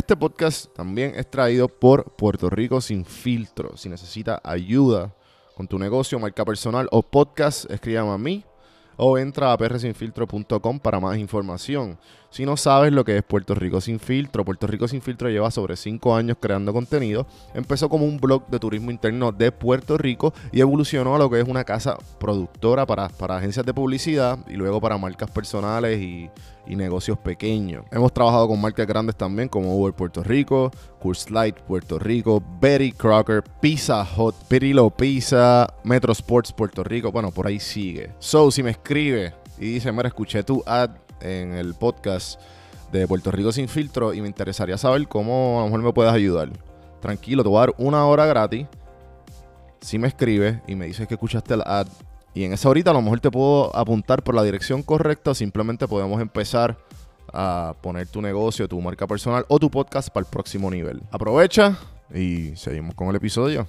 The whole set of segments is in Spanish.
Este podcast también es traído por Puerto Rico Sin Filtro. Si necesita ayuda con tu negocio, marca personal o podcast, escríbame a mí o entra a prsinfiltro.com para más información. Si no sabes lo que es Puerto Rico Sin Filtro, Puerto Rico Sin Filtro lleva sobre 5 años creando contenido. Empezó como un blog de turismo interno de Puerto Rico y evolucionó a lo que es una casa productora para, para agencias de publicidad y luego para marcas personales y, negocios pequeños. Hemos trabajado con marcas grandes también como Uber Puerto Rico, Light Puerto Rico, Betty Crocker, Pizza Hut, Pirillo Pizza, Metro Sports Puerto Rico. Bueno, por ahí sigue. So, si me escribe y dice, mira, escuché tu ad en el podcast de Puerto Rico sin filtro y me interesaría saber cómo a lo mejor me puedes ayudar. Tranquilo, te voy a dar una hora gratis. Si me escribes y me dices que escuchaste la ad y en esa horita a lo mejor te puedo apuntar por la dirección correcta o simplemente podemos empezar a poner tu negocio, tu marca personal o tu podcast para el próximo nivel. Aprovecha y seguimos con el episodio.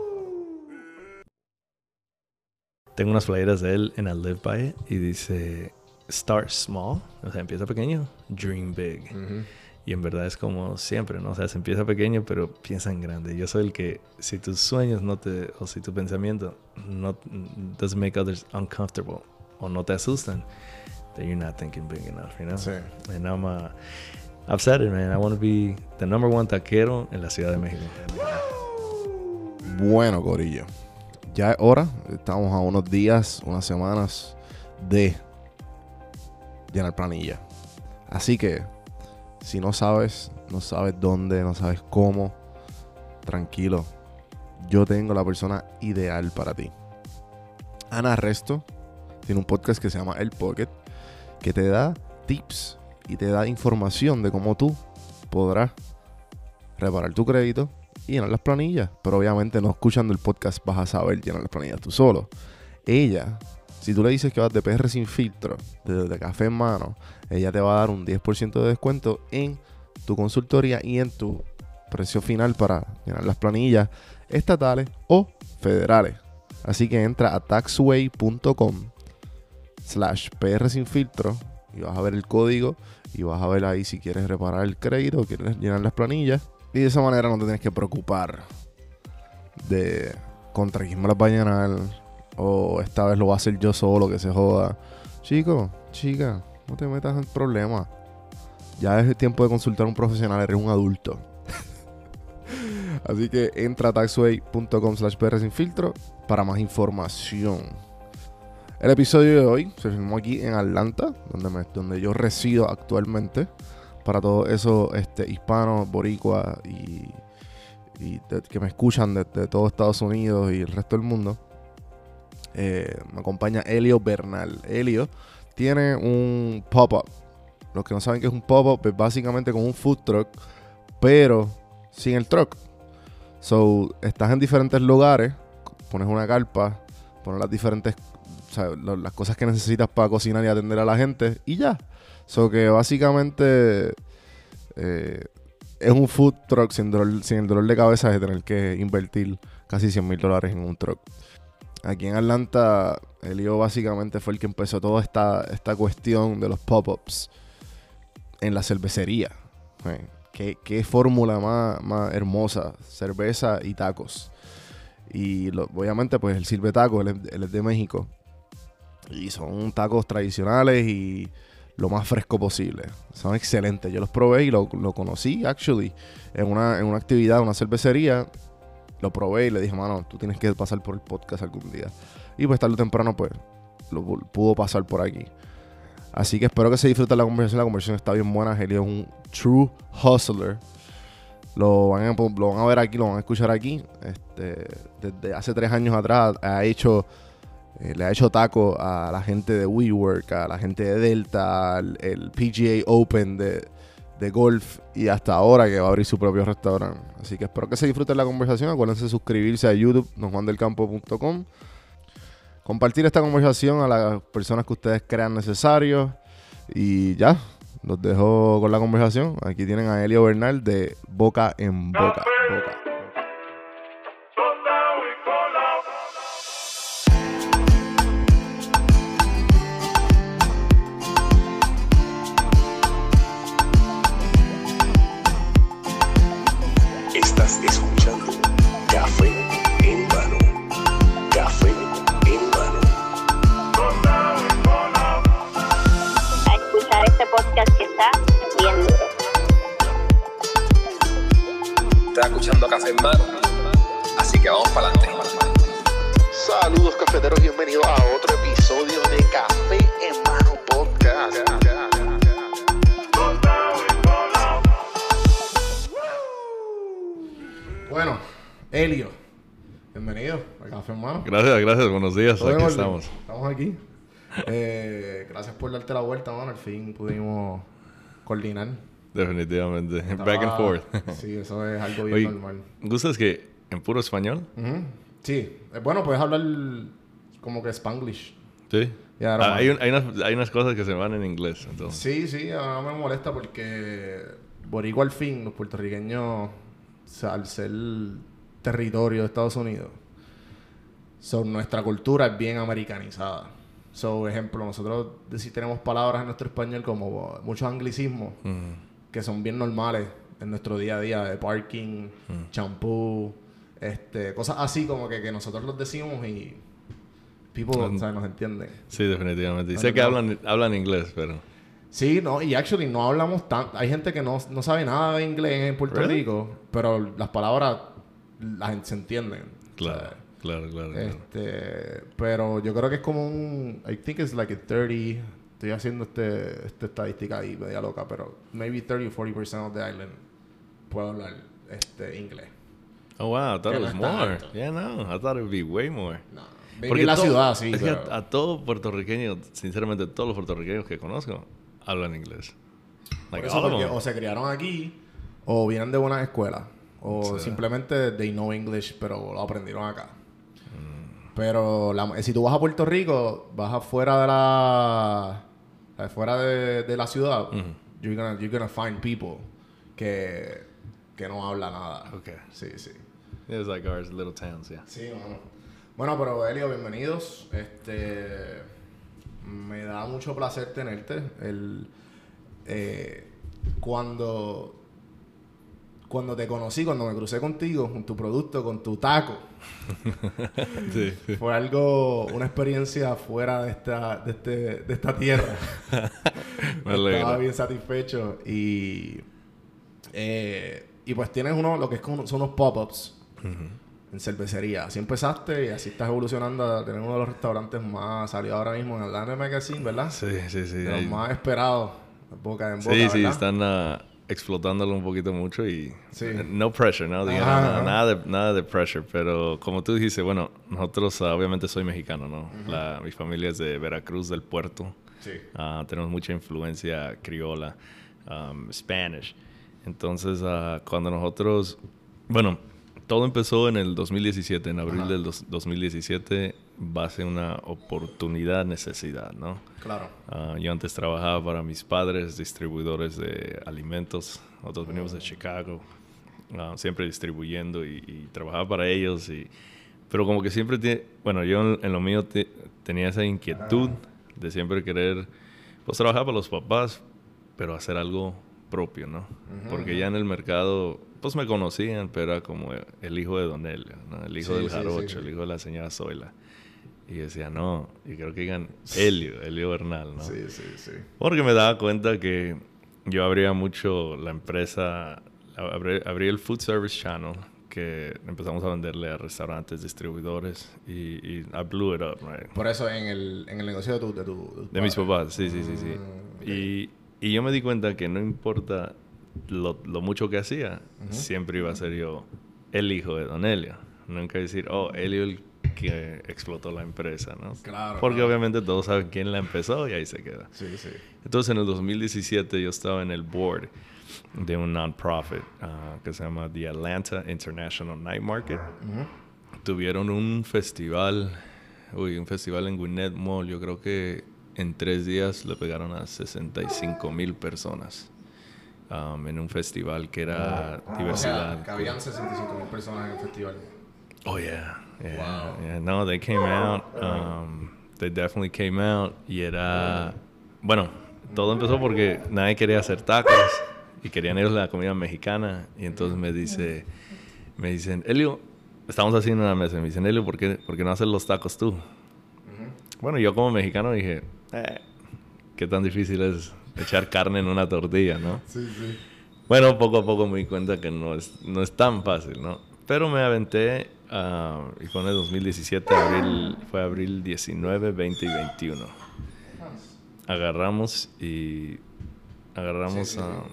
Tengo unas playeras de él en I Live By It y dice Start Small, o sea, empieza pequeño, Dream Big. Y en verdad es como siempre, ¿no? O sea, se empieza pequeño, pero piensa en grande. Yo soy el que, si tus sueños no te, o si tu pensamiento no doesn't make others uncomfortable o no te asustan, then you're not thinking big enough, you know? Sí. And I'm, uh, I've said it, man. I want to be the number one taquero en la Ciudad de México. Bueno, Corillo ya es hora. Estamos a unos días, unas semanas de llenar planilla. Así que, si no sabes, no sabes dónde, no sabes cómo, tranquilo. Yo tengo la persona ideal para ti. Ana Resto tiene un podcast que se llama El Pocket, que te da tips y te da información de cómo tú podrás reparar tu crédito y llenar las planillas. Pero obviamente no escuchando el podcast vas a saber llenar las planillas tú solo. Ella, si tú le dices que vas de PR sin filtro, de, café en mano, ella te va a dar un 10% de descuento en tu consultoría y en tu precio final para llenar las planillas estatales o federales. Así que entra a taxway.com slash PR sin filtro y vas a ver el código y vas a ver ahí si quieres reparar el crédito quieres llenar las planillas y de esa manera no te tienes que preocupar de contra quién me va a llenar. O esta vez lo va a hacer yo solo, que se joda. Chico, chica, no te metas en problemas. Ya es el tiempo de consultar a un profesional, eres un adulto. Así que entra a taxway.com slash sin filtro para más información. El episodio de hoy se filmó aquí en Atlanta, donde, donde yo resido actualmente para todos esos este, hispanos, boricuas y, que me escuchan de, todo Estados Unidos y el resto del mundo. Eh, me acompaña Elio Bernal. Elio tiene un pop-up. Los que no saben qué es un pop-up es básicamente como un food truck, pero sin el truck. So, estás en diferentes lugares, pones una carpa, pones las diferentes, o sea, las cosas que necesitas para cocinar y atender a la gente y ya. So que básicamente eh, es un food truck sin, el dolor de cabeza de tener que invertir casi 100 mil dólares en un truck. Aquí en Atlanta, Elio básicamente fue el que empezó toda esta, esta cuestión de los pop-ups en la cervecería. Eh, ¿Qué, qué fórmula más, más hermosa? Cerveza y tacos. Y obviamente, pues él sirve tacos, él es de México. Y son tacos tradicionales y lo más fresco posible. Son excelentes. Yo los probé y lo, conocí, actually, en una, en una actividad, una cervecería. Lo probé y le dije, mano, tú tienes que pasar por el podcast algún día. Y pues tarde o temprano, pues, lo pu- pudo pasar por aquí. Así que espero que se disfruten la conversación. La conversación está bien buena. Helio es un true hustler. Lo van, a, lo van a ver aquí, lo van a escuchar aquí. Este, desde hace tres años atrás ha hecho, eh, le ha hecho taco a la gente de WeWork, a la gente de Delta, al PGA Open de, de golf y hasta ahora que va a abrir su propio restaurante. Así que espero que se disfruten la conversación. Acuérdense de suscribirse a YouTube, donjuandelcampo.com. Compartir esta conversación a las personas que ustedes crean necesarios. Y ya, los dejo con la conversación. Aquí tienen a Elio Bernal de Boca en Boca. Boca. Estás escuchando Café en Mano. Así que vamos para adelante. Saludos cafeteros, bienvenidos a otro episodio de Café en Mano Podcast. Bueno, Elio, bienvenido a Café Hermano. Gracias, gracias. Buenos días. ¿Todo en Aquí estamos. Estamos aquí. Eh, gracias por darte la vuelta, mano. Al fin pudimos coordinar. Definitivamente. Estaba- Back and forth. Sí, eso es algo bien Oye, normal. ¿gustas que en puro español? Sí, Eh, bueno, puedes hablar como que Spanglish. Sí. Ah, Román. hay, un- hay unas, hay unas cosas que se van en inglés. Entonces. Sí, sí, a mí me molesta porque Boricua al fin, los puertorriqueños, al ser territorio de Estados Unidos, son, nuestra cultura es bien americanizada. So, ejemplo, nosotros si tenemos palabras en nuestro español como muchos anglicismos que son bien normales en nuestro día a día, de parking, Mm. champú, este, cosas así como que, que nosotros los decimos y people Mm. ¿sabes? nos entienden. Sí, definitivamente. Y sé que hablan, hablan inglés, pero... Sí, no, y actually no hablamos tanto. Hay gente que no, no sabe nada de inglés en Puerto Really? Rico, pero las palabras la gente se entienden. Claro, ¿sabes? claro, claro. claro. Este, pero yo creo que es como un. I think it's like a 30. Estoy haciendo este, esta estadística ahí, media loca, pero maybe 30 o 40% of the island puedo hablar este, inglés. Oh, wow. I thought que it was more. alto. Yeah, no. I thought it would be way more. No. En la todo- ciudad, sí. Es que pero- a, a todo puertorriqueño, sinceramente, todos los puertorriqueños que conozco hablan inglés. Por eso, porque o se criaron aquí, o vienen de buenas escuelas, o Sí. simplemente they know English, pero lo aprendieron acá. Mm. Pero la- si tú vas a Puerto Rico, vas afuera de la afuera de, de la ciudad, you're, gonna, you're gonna find people que, que no hablan nada. Okay. Sí, sí. It's like ours, little towns, yeah. Sí, mano. Bueno, pero Elio, bienvenidos. Este me da mucho placer tenerte. El, eh, cuando cuando te conocí, cuando me crucé contigo, con tu producto, con tu taco, sí, sí. fue algo, una experiencia fuera de esta, de este, de esta tierra. Me. Estaba bien satisfecho y eh, y pues tienes uno, lo que es como- son unos pop-ups en cervecería. Así empezaste y así estás evolucionando a tener uno de los restaurantes más salido ahora mismo en Atlanta Magazine, ¿verdad? Sí, sí, sí. De los Ahí- más esperados, boca en boca, Sí, sí, ¿verdad? están... ah, explotándolo un poquito mucho y Sí. no pressure, ¿no? Ajá, nada, ajá. nada de, nada de pressure, pero como tú dijiste, bueno, nosotros ah, obviamente soy mexicano, ¿no? La- mi familia es de Veracruz, del puerto. Sí. Ah, tenemos mucha influencia criola, um, Spanish. Entonces, ah, cuando nosotros, bueno, todo empezó en el 2017, en abril del dos- 2017, base en una oportunidad, necesidad, ¿no? Claro. Ah, yo antes trabajaba para mis padres, distribuidores de alimentos. Nosotros venimos de Chicago, ah, siempre distribuyendo y, y trabajaba para ellos. Y, pero como que siempre, tie- bueno, yo en, en lo mío te- tenía esa inquietud de siempre querer, pues trabajar para los papás, pero hacer algo propio, ¿no? Porque ya en el mercado, pues me conocían, pero era como el hijo de Don Helio, ¿no? El hijo Sí, del sí, jarocho, sí. el hijo de la señora Zoila. Y decía, no, y creo que digan Helio, Helio Bernal, ¿no? Sí, sí, sí. Porque me daba cuenta que yo abría mucho la empresa, abrí, abrí el Food Service Channel, que empezamos a venderle a restaurantes, distribuidores, y, y I blew it up, right? Por eso en el, en el negocio de tu... De, tu, De mis papás, sí, sí, sí, sí. Mm, y, y yo me di cuenta que no importa lo, lo mucho que hacía, siempre iba a ser yo el hijo de Don Helio. Nunca decir, oh, Helio el que explotó la empresa, ¿no? Claro, Porque claro. obviamente todos saben quién la empezó y ahí se queda. Sí, sí. Entonces en el 2017 yo estaba en el board de un non-profit ah, que se llama The Atlanta International Night Market. Tuvieron un festival, uy, un festival en Gwinnett Mall. Yo creo que en tres días le pegaron a 65 mil personas um, en un festival que era diversidad. O sea, cabían 65 mil personas en el festival. Oh yeah, yeah, Wow. yeah. No, they came out. Um, they definitely came out y era bueno. Todo empezó porque nadie quería hacer tacos y querían ellos la comida mexicana y entonces me dice, me dicen, Elio, estamos haciendo una mesa. y Me dicen, Elio, ¿por qué, por qué no haces los tacos tú? Bueno, yo como mexicano dije, eh, qué tan difícil es echar carne en una tortilla, ¿no? Sí, sí. Bueno, poco a poco me di cuenta que no es, no es tan fácil, ¿no? Pero me aventé ah, y en el 2017, abril, fue abril 19, 20 y 21. Agarramos y agarramos a...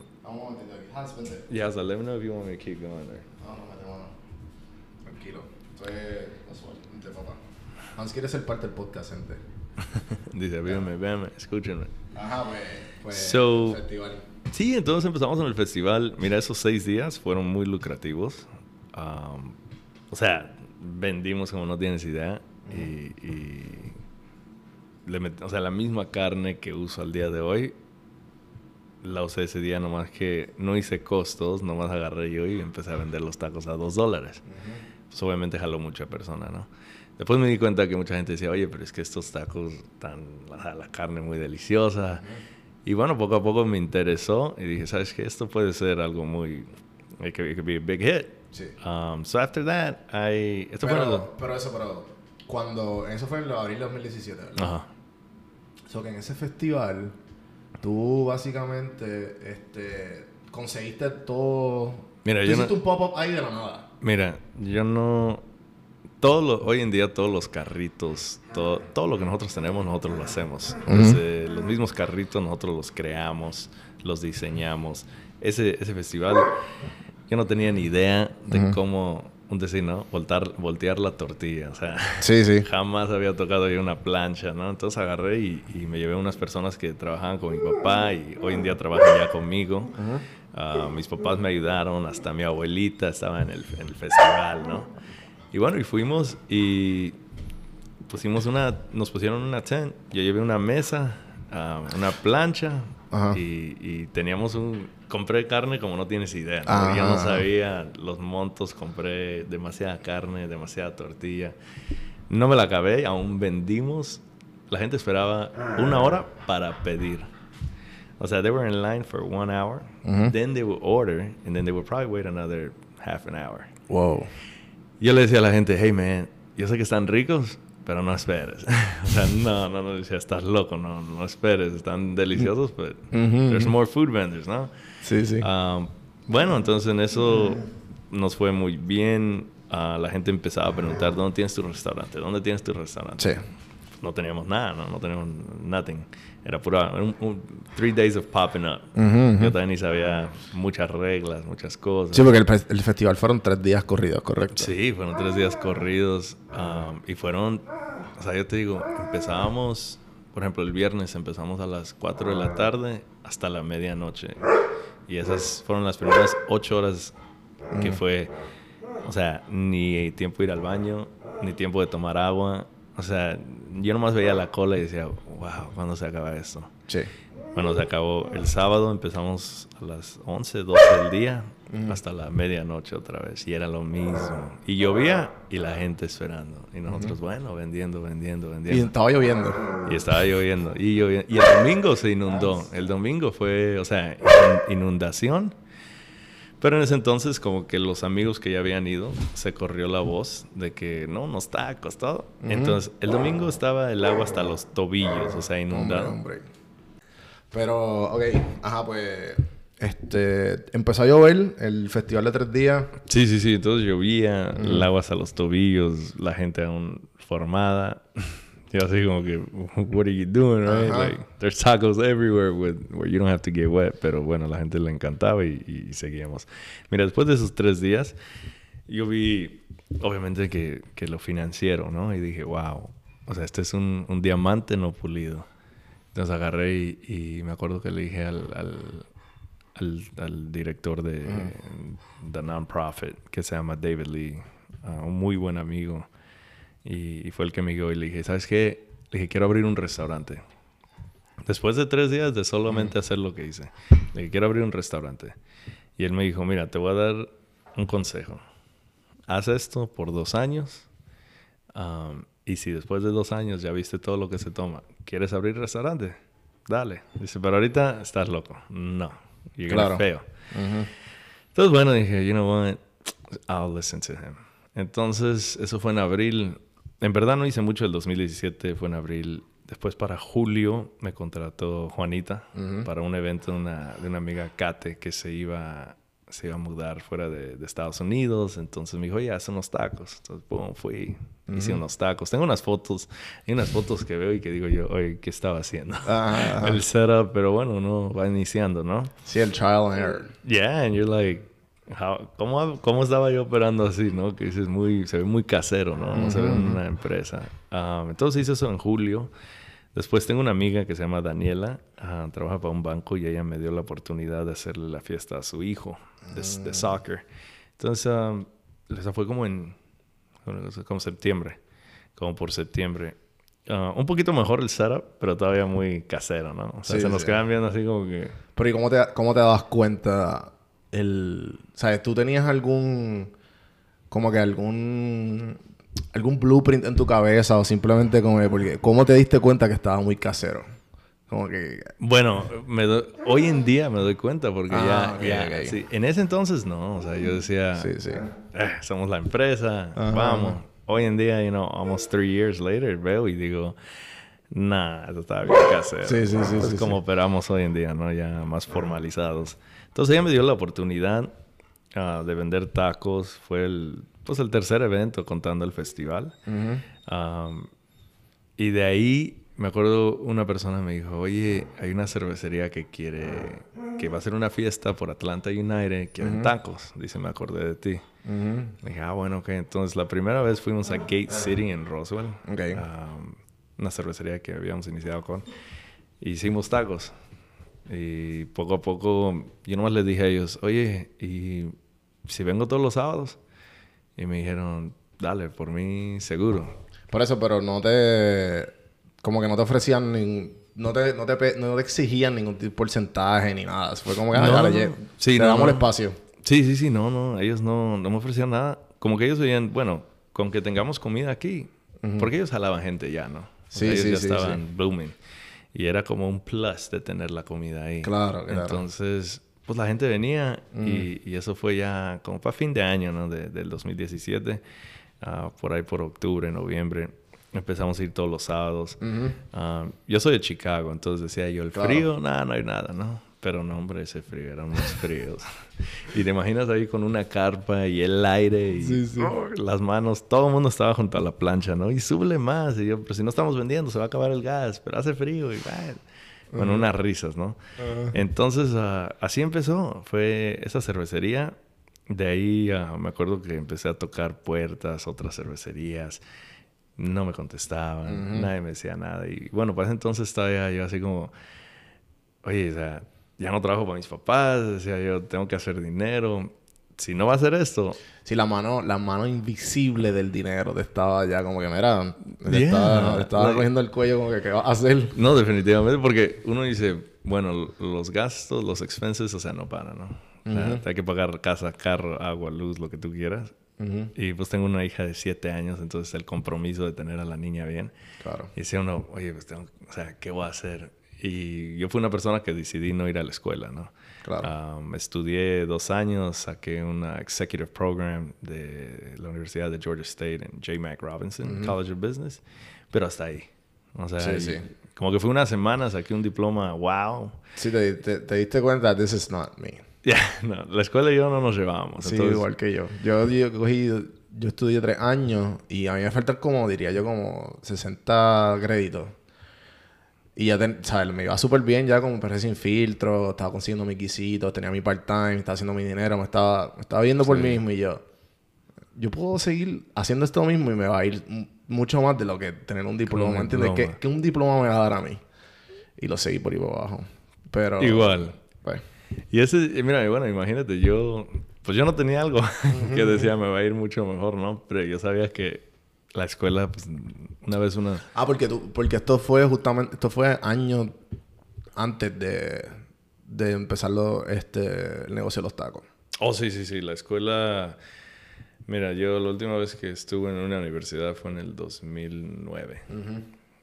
Yeah, so let me know if you want me to keep going there. No, no, mano. Tranquilo. Esto es. Vente, papá. Hans quiere ser parte del podcast, gente. Dice, véanme, véanme, escúchenme. Ajá, pues... pues So- festival. Sí, entonces empezamos en el festival. Mira, esos seis días fueron muy lucrativos. Am, o sea, vendimos como no tienes idea. Y, y le met- o sea, la misma carne que uso al día de hoy, la usé ese día nomás que no hice costos, nomás agarré yo y empecé a vender los tacos a dos dólares. Pues obviamente jaló mucha persona, ¿no? Después me di cuenta que mucha gente decía, oye, pero es que estos tacos están, la, la carne muy deliciosa. Y bueno, poco a poco me interesó y dije, ¿sabes qué? Esto puede ser algo muy... It could, it could be a big hit. Sí. Um, so after that, I... Esto fue en el- Pero, pero eso, pero... Cuando... Eso fue en abril de 2017, ¿verdad? Ajá. So que en ese festival, tú básicamente este, conseguiste todo. Mira, tú yo hiciste no- un pop-up ahí de la nada. Mira, yo no... Todo lo- hoy en día todos los carritos, todo, todo lo que nosotros tenemos, nosotros lo hacemos. Desde los mismos carritos nosotros los creamos, los diseñamos. Ese, ese festival, yo no tenía ni idea de cómo, un decir, ¿no? Voltar, voltear la tortilla. O sea, Sí, sí. jamás había tocado yo una plancha, ¿no? Entonces agarré y, y me llevé unas personas que trabajaban con mi papá y hoy en día trabajan ya conmigo. Ah, mis papás me ayudaron, hasta mi abuelita estaba en el, en el festival, ¿no? Y bueno, y fuimos y pusimos una, nos pusieron una tent, yo llevé una mesa, ah, una plancha Ajá. y, y teníamos un, compré carne como no tienes idea, ¿no? Yo no ajá. sabía los montos, compré demasiada carne, demasiada tortilla. No me la acabé, aún vendimos. La gente esperaba una hora para pedir. O sea, they were in line for one hour. Then they would order, and then they would probably wait another half an hour. Wow. Yo le decía a la gente, hey man, yo sé que están ricos, pero no esperes. o sea, no, no, no, decía, estás loco, no, no esperes, están deliciosos, pero there's more food vendors, ¿no? Sí, sí. Um, bueno, entonces en eso nos fue muy bien. Ah, la gente empezaba a preguntar, ¿dónde tienes tu restaurante? ¿Dónde tienes tu restaurante? Sí. No teníamos nada, ¿no? No teníamos nothing. Era pura, un, un- three days of popping up. Yo también ni sabía muchas reglas, muchas cosas. Sí, porque el, el festival fueron tres días corridos, correcto. Sí, fueron tres días corridos um, y fueron, o sea, yo te digo, empezábamos, por ejemplo, el viernes empezamos a las 4 de la tarde hasta la medianoche y esas fueron las primeras ocho horas que fue, o sea, ni tiempo de ir al baño, ni tiempo de tomar agua, o sea, yo nomás veía la cola y decía, wow, ¿cuándo se acaba esto? Sí. Bueno, se acabó el sábado, empezamos a las 11, 12 del día, hasta la medianoche otra vez, y era lo mismo. Y llovía y la gente esperando. Y nosotros, bueno, vendiendo, vendiendo, Y vendiendo. estaba lloviendo. Y, estaba lloviendo, y lloviendo. Y el domingo se inundó. El domingo fue, o sea, in- inundación. Pero en ese entonces, como que los amigos que ya habían ido, se corrió la voz de que no, unos tacos, todo. Entonces, el domingo estaba el agua hasta los tobillos, o sea, Hombre, inundado. hombre. Pero, ok. Ajá, pues... Este... Empezó a llover el festival de tres días. Sí, sí, sí. Entonces llovía, el agua hasta los tobillos, la gente aún formada. Yo así como que, what are you doing, right? Ajá. Like, there's tacos everywhere with, where you don't have to get wet. Pero bueno, la gente le encantaba y, y seguíamos. Mira, después de esos tres días, yo vi, obviamente, que, que lo financiero, ¿no? Y dije, wow, o sea, este es un, un diamante no pulido. Entonces agarré y, y me acuerdo que le dije al, al, al, al director de The Nonprofit, que se llama David Lee, ah, un muy buen amigo. Y, y fue el que me guió y le dije, ¿sabes qué? Le dije, quiero abrir un restaurante. Después de tres días de solamente hacer lo que hice, le dije, quiero abrir un restaurante. Y él me dijo, mira, te voy a dar un consejo. Haz esto por dos años. um, y si después de dos años ya viste todo lo que se toma, ¿quieres abrir restaurante? Dale. Dice, pero ahorita estás loco. No. You're Claro. fail. Entonces, bueno, dije, you know what? I'll listen to him. Entonces, eso fue en abril. En verdad no hice mucho el 2017, fue en abril. Después para julio me contrató Juanita para un evento de una, de una amiga Kate que se iba, se iba a mudar fuera de, de Estados Unidos. Entonces me dijo, oye, haz unos tacos. Entonces, pum, fui, hice unos tacos. Tengo unas fotos, hay unas fotos que veo y que digo yo, oye, ¿qué estaba haciendo? El setup, pero bueno, uno va iniciando, ¿no? Sí, el trial and error. Yeah, and you're like, ¿cómo, ¿cómo estaba yo operando así, no? Que dices, muy, se ve muy casero, ¿no? No se ve en una empresa. Um, entonces hice eso en julio. Después tengo una amiga que se llama Daniela, ah, trabaja para un banco y ella me dio la oportunidad de hacerle la fiesta a su hijo de, de soccer. Entonces, um, esa fue como en como septiembre, como por septiembre. Ah, un poquito mejor el setup, pero todavía muy casero, ¿no? O sea, Sí, se nos sí. quedan viendo así como que... Pero ¿y cómo te, cómo te das cuenta el... ¿Sabes? ¿Tú tenías algún... Como que algún... Algún blueprint en tu cabeza o simplemente como... que- Porque ¿cómo te diste cuenta que estaba muy casero? Como que... Bueno, me doy- hoy en día me doy cuenta porque Ah, ya, sí. en ese entonces no, o sea, yo decía, Sí, sí. "Eh, somos la empresa, Ajá. vamos. Hoy en día, you know, almost three years later, veo y digo, nah, esto estaba bien casero. Sí, sí, sí, como operamos hoy en día, ¿no? Ya más formalizados. Entonces ella me dio la oportunidad ah, de vender tacos. Fue el, pues, el tercer evento contando el festival. Um, y de ahí me acuerdo una persona me dijo, oye, hay una cervecería que quiere, que va a hacer una fiesta por Atlanta United, quieren tacos. Dice, me acordé de ti. Ujú. Dije, ah, bueno, ok. Entonces la primera vez fuimos a Gate City en Roswell. Ok. um, una cervecería que habíamos iniciado con. Hicimos tacos. Y poco a poco yo nomás les dije a ellos, oye, ¿y si vengo todos los sábados? Y me dijeron, dale, por mí seguro. Por eso, pero no te... Como que no te ofrecían ni... No te, no, te, no te exigían ningún porcentaje ni nada. Fue como que, ah, No, dale, no. Sí, te no, damos el espacio. Sí, sí, sí, no, no, ellos no, no me ofrecían nada. Como que ellos veían, bueno, con que tengamos comida aquí, porque ellos jalaban gente ya, ¿no? O Sí, sea, ellos sí, ya sí, estaban booming. Y era como un plus de tener la comida ahí. Claro, claro. Entonces, pues la gente venía y, y eso fue ya como para fin de año, ¿no? De- del 2017, ah, por ahí por octubre, noviembre. Empezamos a ir todos los sábados. Ah, yo soy de Chicago, entonces decía yo, el Claro. frío, nada, no hay nada, ¿no? Pero no, hombre, ese frío, eran unos fríos. y te imaginas ahí con una carpa y el aire y oh, las manos. Todo el mundo estaba junto a la plancha, ¿no? Y súbele más. Y yo, pero si no estamos vendiendo, se va a acabar el gas. Pero hace frío y Bueno, unas risas, ¿no? Entonces, ah, así empezó. Fue esa cervecería. De ahí ah, me acuerdo que empecé a tocar puertas, otras cervecerías. No me contestaban, nadie me decía nada. Y bueno, para ese entonces estaba yo así como, oye, o sea, ya no trabajo para mis papás, decía yo, tengo que hacer dinero. Si no va a hacer esto. Si la mano, la mano invisible del dinero te estaba ya como que, mira, te estaba, estaba cogiendo el cuello como que, ¿qué vas a hacer? No, definitivamente, porque uno dice, bueno, los gastos, los expenses, o sea, no paran, ¿no? hay que pagar casa, carro, agua, luz, lo que tú quieras. Y pues tengo una hija de siete años, entonces el compromiso de tener a la niña bien. Claro. Y decía uno, oye, pues tengo, o sea, ¿qué voy a hacer? Y yo fui una persona que decidí no ir a la escuela, ¿no? Claro. Um, estudié dos años, saqué una executive program de la Universidad de Georgia State en J. Mac Robinson College of Business, pero hasta ahí. O sea, sí, sí. como que fue una semana, saqué un diploma, wow. Sí, te, te, diste cuenta, this is not me. Ya, no, la escuela y yo no nos llevábamos. Sí, igual que yo. Yo, yo cogí, yo estudié tres años y a mí me faltan como, diría yo, como 60 créditos. Y ya, ¿sabes? Me iba súper bien ya como perré sin filtro, estaba consiguiendo mis quisitos, tenía mi part-time, estaba haciendo mi dinero, me estaba, me estaba viendo por mí mismo y yo, yo puedo seguir haciendo esto mismo y me va a ir mucho más de lo que tener un diploma, ¿me entiendes? ¿Qué, ¿Qué, un diploma me va a dar a mí? Y lo seguí por ahí por abajo. Pero... Igual. Pues... Y ese, mira, bueno, imagínate, yo, pues yo no tenía algo que decía me va a ir mucho mejor, ¿no? Pero yo sabía que la escuela, pues, una vez una... Ah, porque tú, porque esto fue justamente, esto fue años antes de, de empezar este, el negocio de los tacos. Oh, sí, sí, sí, la escuela... Mira, yo la última vez que estuve en una universidad fue en el 2009.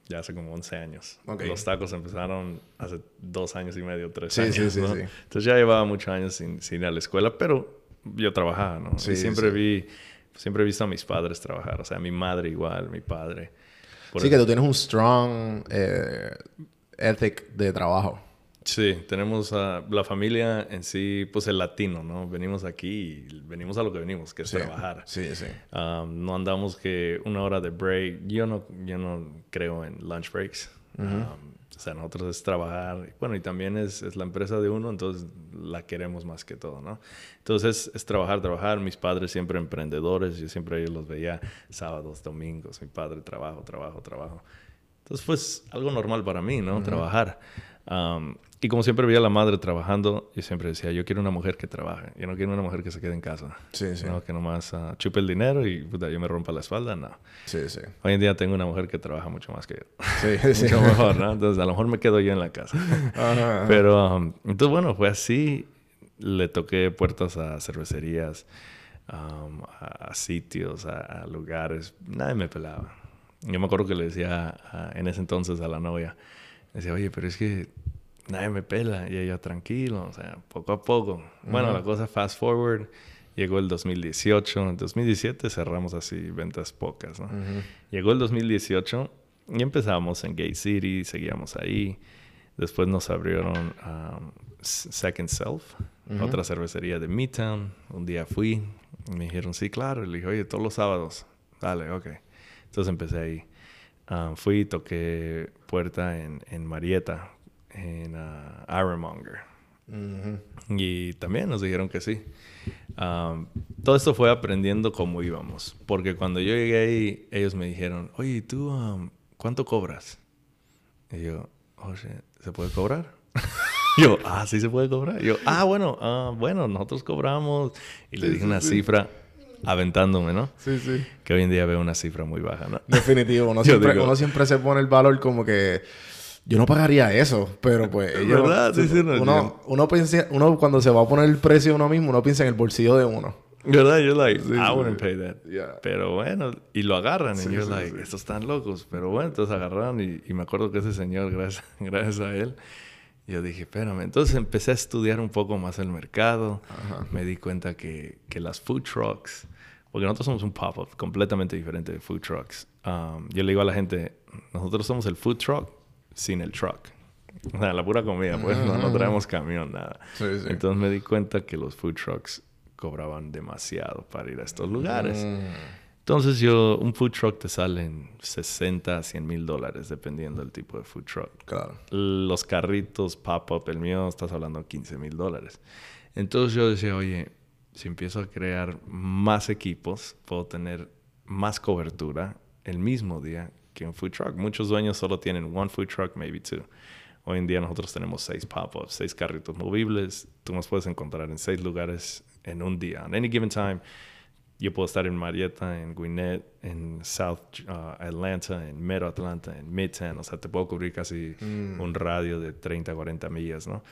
Ya hace como 11 años. Los tacos empezaron hace dos años y medio, tres sí, años. Sí, sí, ¿no? sí. Entonces ya llevaba muchos años sin, sin, ir a la escuela, pero yo trabajaba, ¿no? Sí, y siempre vi siempre he visto a mis padres trabajar. O sea, mi madre igual, mi padre. Por sí, que tú tienes un strong eh, ethic de trabajo. Sí, tenemos a la familia en sí, pues el latino, ¿no? Venimos aquí y venimos a lo que venimos, que es sí, trabajar. Sí, sí. Um, no andamos que una hora de break. Yo no, yo no creo en lunch breaks. Uh -huh. um, o sea, nosotros es trabajar. Bueno, y también es, es, la empresa de uno, entonces la queremos más que todo, ¿no? Entonces es, es, trabajar, trabajar. Mis padres siempre emprendedores, yo siempre ellos los veía sábados, domingos. Mi padre trabajo, trabajo, trabajo. Entonces, pues algo normal para mí, ¿no? Uh -huh. Trabajar. Um, y como siempre veía a la madre trabajando, yo siempre decía, yo quiero una mujer que trabaje. Yo no quiero una mujer que se quede en casa. Sí, sí. No, que nomás uh, chupe el dinero y puta, yo me rompa la espalda, no. Sí, sí. Hoy en día tengo una mujer que trabaja mucho más que yo. Sí, sí. mucho mejor, ¿no? Entonces, a lo mejor me quedo yo en la casa. Ajá. Pero, um, entonces, bueno, fue así. Le toqué puertas a cervecerías, um, a, a, sitios, a, a, lugares. Nadie me pelaba. Yo me acuerdo que le decía a, en ese entonces a la novia, decía, oye, pero es que nadie me pela. Y ella, tranquilo, o sea, poco a poco. Bueno, uh -huh. la cosa fast forward, llegó el 2018. En 2017 cerramos así ventas pocas, ¿no? Uh -huh. Llegó el 2018 y empezamos en Gate City, seguíamos ahí. Después nos abrieron um, Second Self, uh -huh. otra cervecería de Midtown. Un día fui, me dijeron, sí, claro. Le dije, oye, todos los sábados. Dale, ok. Entonces empecé ahí. Um, fui, toqué puerta en, en Marietta, en uh, Ironmonger. Uh -huh. Y también nos dijeron que sí. Um, todo esto fue aprendiendo cómo íbamos. Porque cuando yo llegué ahí, ellos me dijeron, oye, ¿tú um, cuánto cobras? Y yo, oye, ¿se puede cobrar? yo, ah, sí se puede cobrar. Y yo, ah, bueno, uh, bueno, nosotros cobramos. Y le dije una cifra aventándome, ¿no? Sí, sí. Que hoy en día veo una cifra muy baja, ¿no? Definitivo. Uno, siempre, digo... uno siempre se pone el valor como que yo no pagaría eso, pero pues ellos... ¿Verdad? Sí, sí, no, uno, uno, piensa, uno cuando se va a poner el precio uno mismo, uno piensa en el bolsillo de uno. ¿Verdad? You're like, sí, I wouldn't pay that. Yeah. Pero bueno, y lo agarran. Y you're sí, like, estos están locos. Pero bueno, entonces agarraron y, y, me acuerdo que ese señor, gracias, gracias a él, yo dije, espérame. Entonces empecé a estudiar un poco más el mercado. Ajá. Me di cuenta que, que las food trucks, porque nosotros somos un pop-up completamente diferente de food trucks. Um, yo le digo a la gente, nosotros somos el food truck sin el truck. O sea, la pura comida, pues no, no traemos camión, nada. Sí, sí. Entonces me di cuenta que los food trucks cobraban demasiado para ir a estos lugares. Mm. Entonces yo, un food truck te sale en 60 a 100 mil dólares, dependiendo del tipo de food truck. Claro. Los carritos pop-up, el mío, estás hablando de 15 mil dólares. Entonces yo decía, oye, si empiezo a crear más equipos, puedo tener más cobertura el mismo día que un food truck. Muchos dueños solo tienen one food truck, maybe two. Hoy en día nosotros tenemos seis pop-ups, seis carritos movibles. Tú nos puedes encontrar en seis lugares en un día. At any given time, yo puedo estar en Marietta, en Gwinnett, en South uh, Atlanta, en Mero Atlanta, en Midtown. O sea, te puedo cubrir casi un radio de 30, 40 millas, ¿no?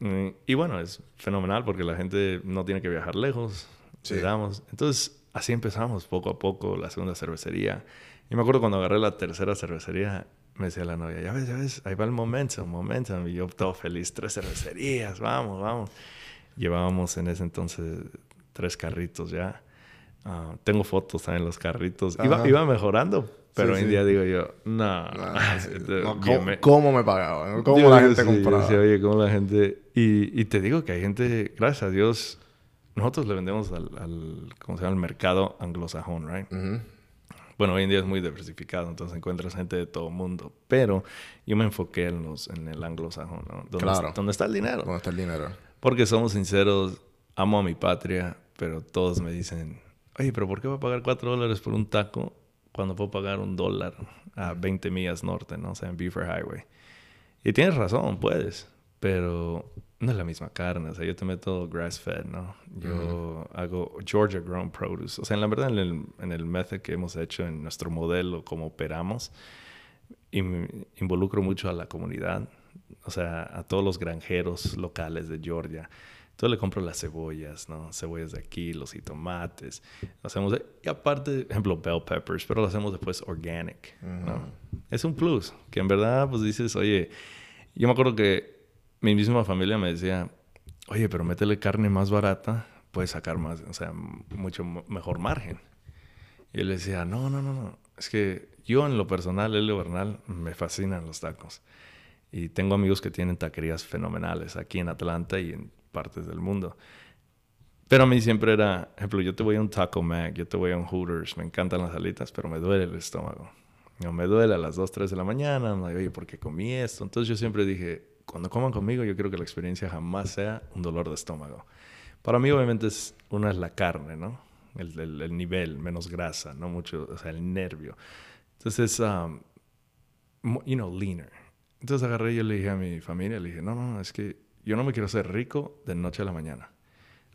Mm, Y bueno, es fenomenal porque la gente no tiene que viajar lejos. Sí. Le damos. Entonces, así empezamos poco a poco la segunda cervecería. Y me acuerdo cuando agarré la tercera cervecería, me decía la novia, ya ves, ya ves, ahí va el momentum, momentum. Y yo todo feliz, tres cervecerías, vamos, vamos. Llevábamos en ese entonces tres carritos ya. Ah, tengo fotos también en los carritos. Iba, iba mejorando, pero Sí, hoy en sí. día digo yo, no. Ah, sí. No, ¿cómo, me- cómo me pagaba? ¿Cómo yo la gente compraba? yo decía, oye, cómo la gente... Y, y te digo que hay gente, gracias a Dios, nosotros le vendemos al, al ¿cómo se llama? Al mercado anglosajón, right? Bueno, hoy en día es muy diversificado, entonces encuentras gente de todo el mundo. Pero yo me enfoqué en, los, en el anglosajón, ¿no? Donde, Claro. donde está el dinero. ¿Dónde está el dinero? Porque somos sinceros, amo a mi patria, pero todos me dicen, oye, pero ¿por qué voy a pagar 4 dólares por un taco cuando puedo pagar un dólar a 20 millas norte, ¿no? O sea, en Beaver Highway. Y tienes razón, puedes, pero no es la misma carne. O sea, yo te meto grass-fed, ¿no? Yo hago Georgia Grown Produce. O sea, en la verdad, en el, en el method que hemos hecho, en nuestro modelo, como operamos, in- involucro mucho a la comunidad, o sea, a todos los granjeros locales de Georgia. Entonces le compro las cebollas, ¿no? Cebollas de aquí, los tomates. Lo hacemos, de- y aparte, ejemplo, bell peppers, pero lo hacemos después organic, ¿no? Es un plus, que en verdad, pues dices, oye, yo me acuerdo que mi misma familia me decía, oye, pero métele carne más barata, puedes sacar más, o sea, mucho mejor margen. Y yo le decía, no, no, no, no. Es que yo en lo personal, Elio Bernal, me fascinan los tacos. Y tengo amigos que tienen taquerías fenomenales aquí en Atlanta y en partes del mundo. Pero a mí siempre era, ejemplo, yo te voy a un Taco Mac, yo te voy a un Hooters, me encantan las alitas, pero me duele el estómago. No, me duele a las 2, 3 de la mañana, me oye, ¿por qué comí esto? Entonces yo siempre dije, cuando coman conmigo, yo quiero que la experiencia jamás sea un dolor de estómago. Para mí, obviamente, es, una es la carne, ¿no? El, el- el nivel, menos grasa, no mucho, o sea, el nervio. Entonces, um, you know, leaner. Entonces agarré y yo le dije a mi familia, le dije, no, no, es que yo no me quiero hacer rico de noche a la mañana.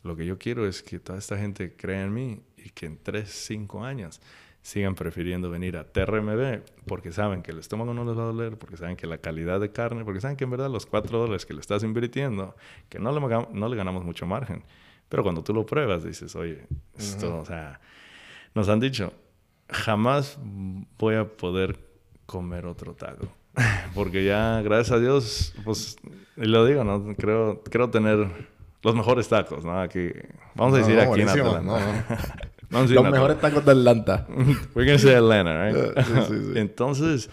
Lo que yo quiero es que toda esta gente crea en mí y que en 3, 5 años sigan prefiriendo venir a TRMB porque saben que el estómago no les va a doler, porque saben que la calidad de carne, porque saben que en verdad los 4 dólares que le estás invirtiendo, que no le, no le ganamos mucho margen. Pero cuando tú lo pruebas, dices, oye, esto, o sea, nos han dicho, jamás voy a poder comer otro taco. Porque ya, gracias a Dios, pues, y lo digo, ¿no? Creo, creo tener los mejores tacos, ¿no? Aquí, vamos a decir no, aquí en Atlanta. Vamos Los mejores tacos de Atlanta. We're gonna say Atlanta, right? Eh, sí, sí, sí. Entonces,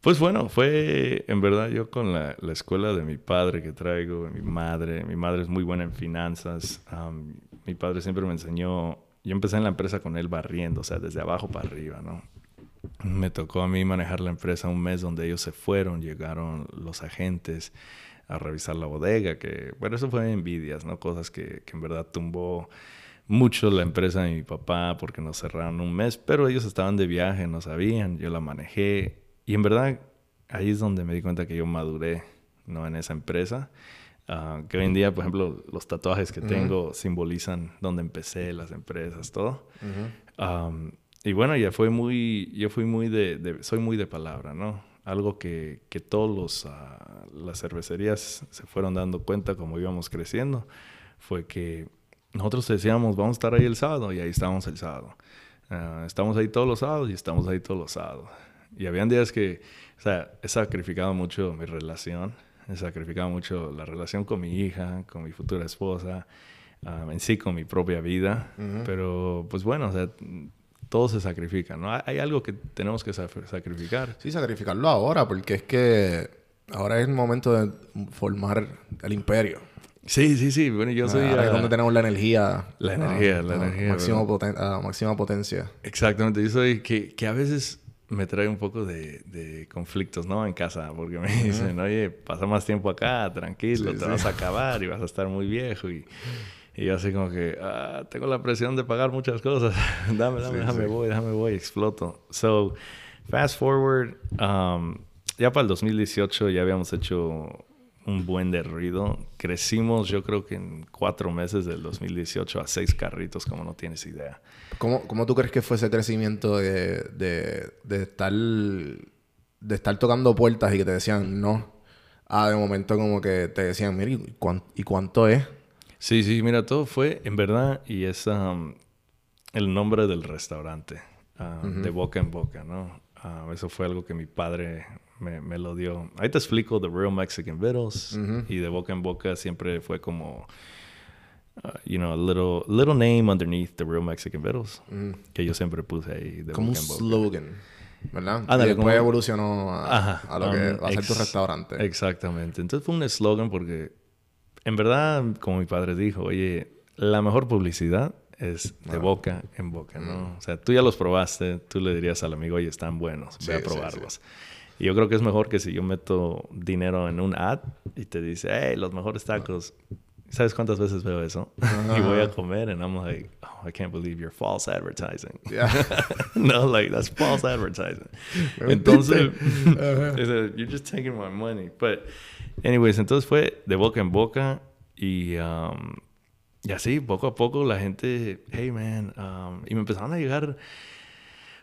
pues bueno, fue en verdad yo con la, la escuela de mi padre que traigo, mi madre. Mi madre es muy buena en finanzas. Um, mi padre siempre me enseñó. Yo empecé en la empresa con él barriendo, o sea, desde abajo para arriba, ¿no? Me tocó a mí manejar la empresa un mes donde ellos se fueron, llegaron los agentes a revisar la bodega, que, bueno, eso fue envidias, ¿no? Cosas que, que en verdad tumbó mucho la empresa de mi papá porque nos cerraron un mes, pero ellos estaban de viaje, no sabían, yo la manejé y en verdad ahí es donde me di cuenta que yo maduré, ¿no? En esa empresa. Ah, que hoy en día, por ejemplo, los tatuajes que tengo simbolizan donde empecé, las empresas, todo. Y bueno, ya fue muy, yo fui muy de, de- soy muy de palabra, ¿no? Algo que, que todos los, ah, las cervecerías se fueron dando cuenta como íbamos creciendo, fue que nosotros decíamos, vamos a estar ahí el sábado, y ahí estábamos el sábado. Ah, estamos ahí todos los sábados y estamos ahí todos los sábados. Y habían días que, o sea, he sacrificado mucho mi relación, he sacrificado mucho la relación con mi hija, con mi futura esposa, ah, en sí con mi propia vida. Pero, pues bueno, o sea, todo se sacrifica, ¿no? Hay, algo que tenemos que sa- sacrificar. Sí, sacrificarlo ahora, porque es que Ahora es el momento de formar el imperio. Sí, sí, sí. Bueno, yo soy... Ahora es ah, donde tenemos la energía. La ah, energía, la ah, energía, máximo poten- máxima potencia. Exactamente, yo soy que, que a veces me trae un poco de, de conflictos, ¿no? En casa, porque me dicen, oye, pasa más tiempo acá, tranquilo, Sí, te sí. vas a acabar y vas a estar muy viejo. Y, y yo así como que, ah, tengo la presión de pagar muchas cosas. dame, dame, Sí, déjame voy, déjame voy, exploto. So, fast forward, um, ya para el 2018 ya habíamos hecho un buen de ruido. Crecimos, yo creo que en cuatro meses del 2018 a seis carritos, como no tienes idea. ¿Cómo, cómo tú crees que fue ese crecimiento de, de, de estar de estar tocando puertas y que te decían no? Ah, de momento como que te decían, mira, ¿y, cuán- y cuánto es? Sí, sí, mira, todo fue en verdad y es um, el nombre del restaurante, uh, de boca en boca, ¿no? Uh, eso fue algo que mi padre me, me lo dio. Ahí te explico The Real Mexican Vittles y de boca en boca siempre fue como, uh, you know, a little, little name underneath The Real Mexican Vittles que yo siempre puse ahí de Como un boca en boca. slogan, ¿verdad? Ándale, y después como- evolucionó a, Ajá, a lo que um, va a ser tu restaurante. Exactamente. Entonces fue un eslogan porque, en verdad, como mi padre dijo, oye, la mejor publicidad es de boca en boca, ¿no? O sea, tú ya los probaste, tú le dirías al amigo, oye, están buenos, Sí, a sí, probarlos. Y yo creo que es mejor que si yo meto dinero en un ad y te dice, hey, los mejores tacos. ¿Sabes cuántas veces veo eso? y voy a comer and I'm like, oh, I can't believe you're false advertising. Yeah. no, like that's false advertising. Entonces, dice, you're just taking my money. But, anyways, entonces fue de boca en boca y, um, y así, poco a poco la gente, hey man, um, y me empezaron a llegar,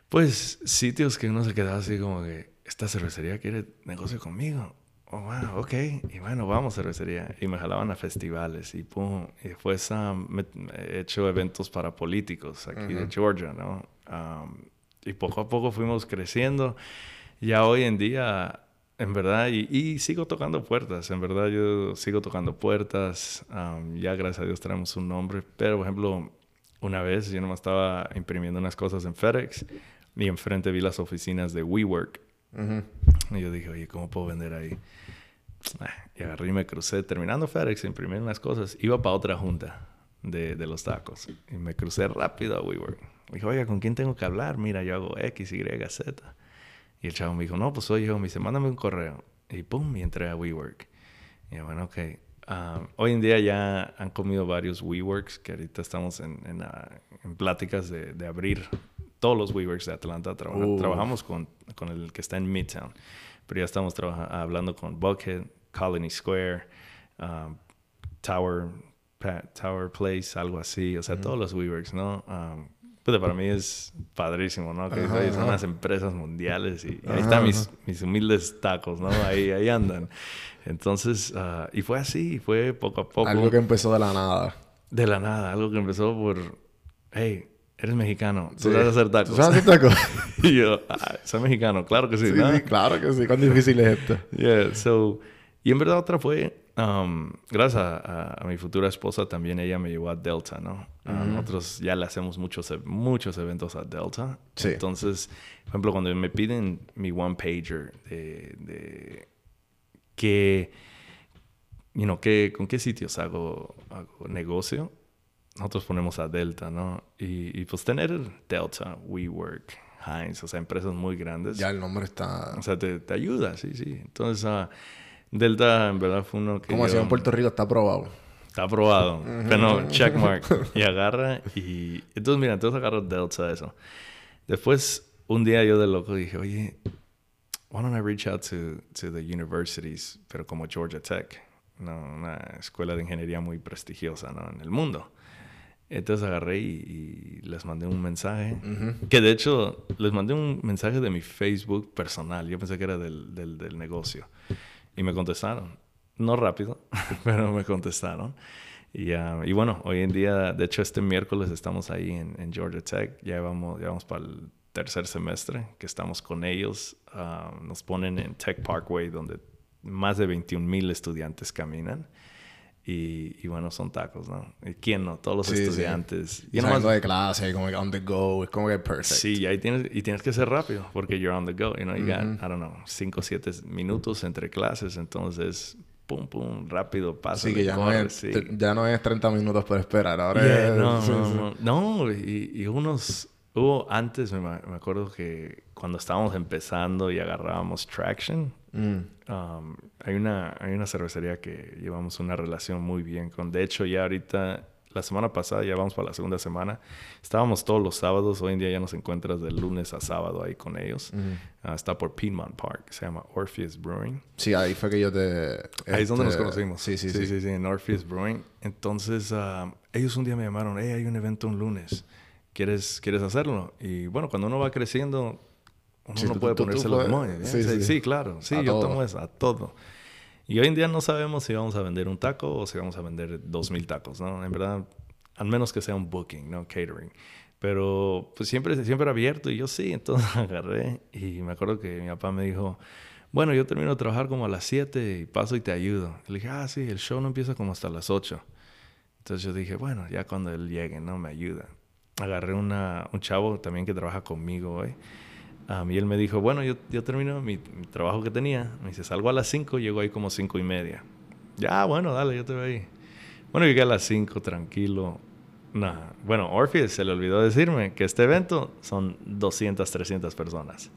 pues, sitios que uno se quedaba así como que, esta cervecería quiere negocio conmigo. Oh, wow, ok. Y bueno, vamos cervecería. Y me jalaban a festivales y pum. Y después um, me, me he hecho eventos para políticos aquí de Georgia, ¿no? Um, y poco a poco fuimos creciendo. Ya hoy en día, en verdad, y, y sigo tocando puertas. En verdad, yo sigo tocando puertas. Um, ya, gracias a Dios, tenemos un nombre. Pero, por ejemplo, una vez yo nomás estaba imprimiendo unas cosas en FedEx y enfrente vi las oficinas de WeWork. Y yo dije, oye, ¿cómo puedo vender ahí? Ah, Y agarré y me crucé, terminando FedEx, imprimí unas cosas, iba para otra junta de, de los tacos. Y me crucé rápido a WeWork. Me dijo, oiga, ¿con quién tengo que hablar? Mira, yo hago X, Y, Z. Y el chavo me dijo, no, pues soy yo. Me dice, mándame un correo. Y pum, y entré a WeWork. Y yo, bueno, ok. Um, hoy en día ya han comido varios WeWorks, que ahorita estamos en, en, en pláticas de, de abrir todos los WeWorks de Atlanta. Trabaja- Uh. Trabajamos con, con el que está en Midtown, pero ya estamos hablando con Buckhead, Colony Square, um, Tower, Tower Place, algo así. O sea, todos los WeWorks, ¿no? Um, pero para mí es padrísimo, ¿no? Que oye, son unas empresas mundiales y, y ahí están mis, mis humildes tacos, ¿no? Ahí, ahí andan. Entonces, ah, y fue así, fue poco a poco. Algo que empezó de la nada. De la nada, algo que empezó por, hey, eres mexicano, tú Sí. sabes hacer ¿Tú tacos. sabes hacer tacos? y yo, ah, soy mexicano, claro que sí, sí, ¿no? sí, claro que sí. ¿Cuán difícil es esto? Yeah, so, y en verdad otra fue, um, gracias a, a- mi futura esposa también ella me llevó a Delta, ¿no? Ah, nosotros ya le hacemos muchos, e- muchos eventos a Delta. Sí. Entonces, por ejemplo, cuando me piden mi one pager de, de que, you know, que, con qué sitios hago, hago negocio, nosotros ponemos a Delta, ¿no? Y, y pues tener Delta, WeWork, Heinz, o sea, empresas muy grandes. Ya el nombre está... O sea, te, te ayuda, sí, sí. Entonces, ah, Delta en verdad fue uno que. Como decía en Puerto Rico, está aprobado. Está aprobado. Pero no, checkmark. y agarra y... Entonces, mira, entonces agarro Delta eso. Después, un día yo de loco dije, oye, why don't I reach out to, to the universities, pero como Georgia Tech, ¿no? una escuela de ingeniería muy prestigiosa ¿no? en el mundo. Entonces agarré y, y les mandé un mensaje. Que de hecho, les mandé un mensaje de mi Facebook personal. Yo pensé que era del, del, del negocio. Y me contestaron. No rápido, pero me contestaron. Y, ah, y bueno, hoy en día, de hecho, este miércoles estamos ahí en, en Georgia Tech. Ya vamos, ya vamos para el tercer semestre que estamos con ellos. Ah, nos ponen en Tech Parkway, donde más de 21 mil estudiantes caminan. Y, y bueno, son tacos, ¿no? ¿Y ¿Quién no? Todos los Sí, sí. estudiantes. Y nomás- de clase, como que on the go, es como que perfect. Sí, y ahí tienes, y tienes que ser rápido porque you're on the go. You know, you got, I don't know, 5 o 7 minutos entre clases. Entonces, pum, pum, rápido, pasa. Así que ya no, es, ya no es 30 minutos por esperar. Ahora Yeah, es... no, sí, no, sí. no. No, y, y unos... Hubo antes, me, me acuerdo que cuando estábamos empezando y agarrábamos traction, Mm. um, hay, una, hay una cervecería que llevamos una relación muy bien con. De hecho, ya ahorita, la semana pasada, ya vamos para la segunda semana, estábamos todos los sábados. Hoy en día ya nos encuentras de lunes a sábado ahí con ellos. Ah, está por Piedmont Park, se llama Orpheus Brewing. Sí, ahí fue que yo te... Ahí es donde nos este, conocimos. Sí, sí, sí. sí. sí, sí, en Orpheus Brewing. Entonces, ah, ellos un día me llamaron, hey, hay un evento un lunes. ¿Quieres, ¿Quieres hacerlo? Y bueno, cuando uno va creciendo, uno Sí, no tú- puede tú- ponerse los moños. ¿ya? sí, Sí, sí. claro. Sí, A yo todo. tomo eso, a todo. Y hoy en día no sabemos si vamos a vender un taco o si vamos a vender dos mil tacos, ¿no? En verdad, al menos que sea un booking, ¿no? Catering. Pero pues siempre, siempre abierto y yo sí, entonces agarré y me acuerdo que mi papá me dijo, bueno, yo termino de trabajar como a las 7 y paso y te ayudo. Le dije, ah, sí, el show no empieza como hasta las 8. Entonces yo dije, bueno, ya cuando él llegue, ¿no? Me ayuda. Agarré una, un chavo también que trabaja conmigo hoy. Um, y él me dijo, bueno, yo, termino mi, mi trabajo que tenía. Me dice, salgo a las 5, llego ahí como 5 y media. Ya, bueno, dale, yo te veo ahí. Bueno, llegué a las 5, tranquilo. Nah. Bueno, Orpheus se le olvidó decirme que este evento son 200, 300 personas.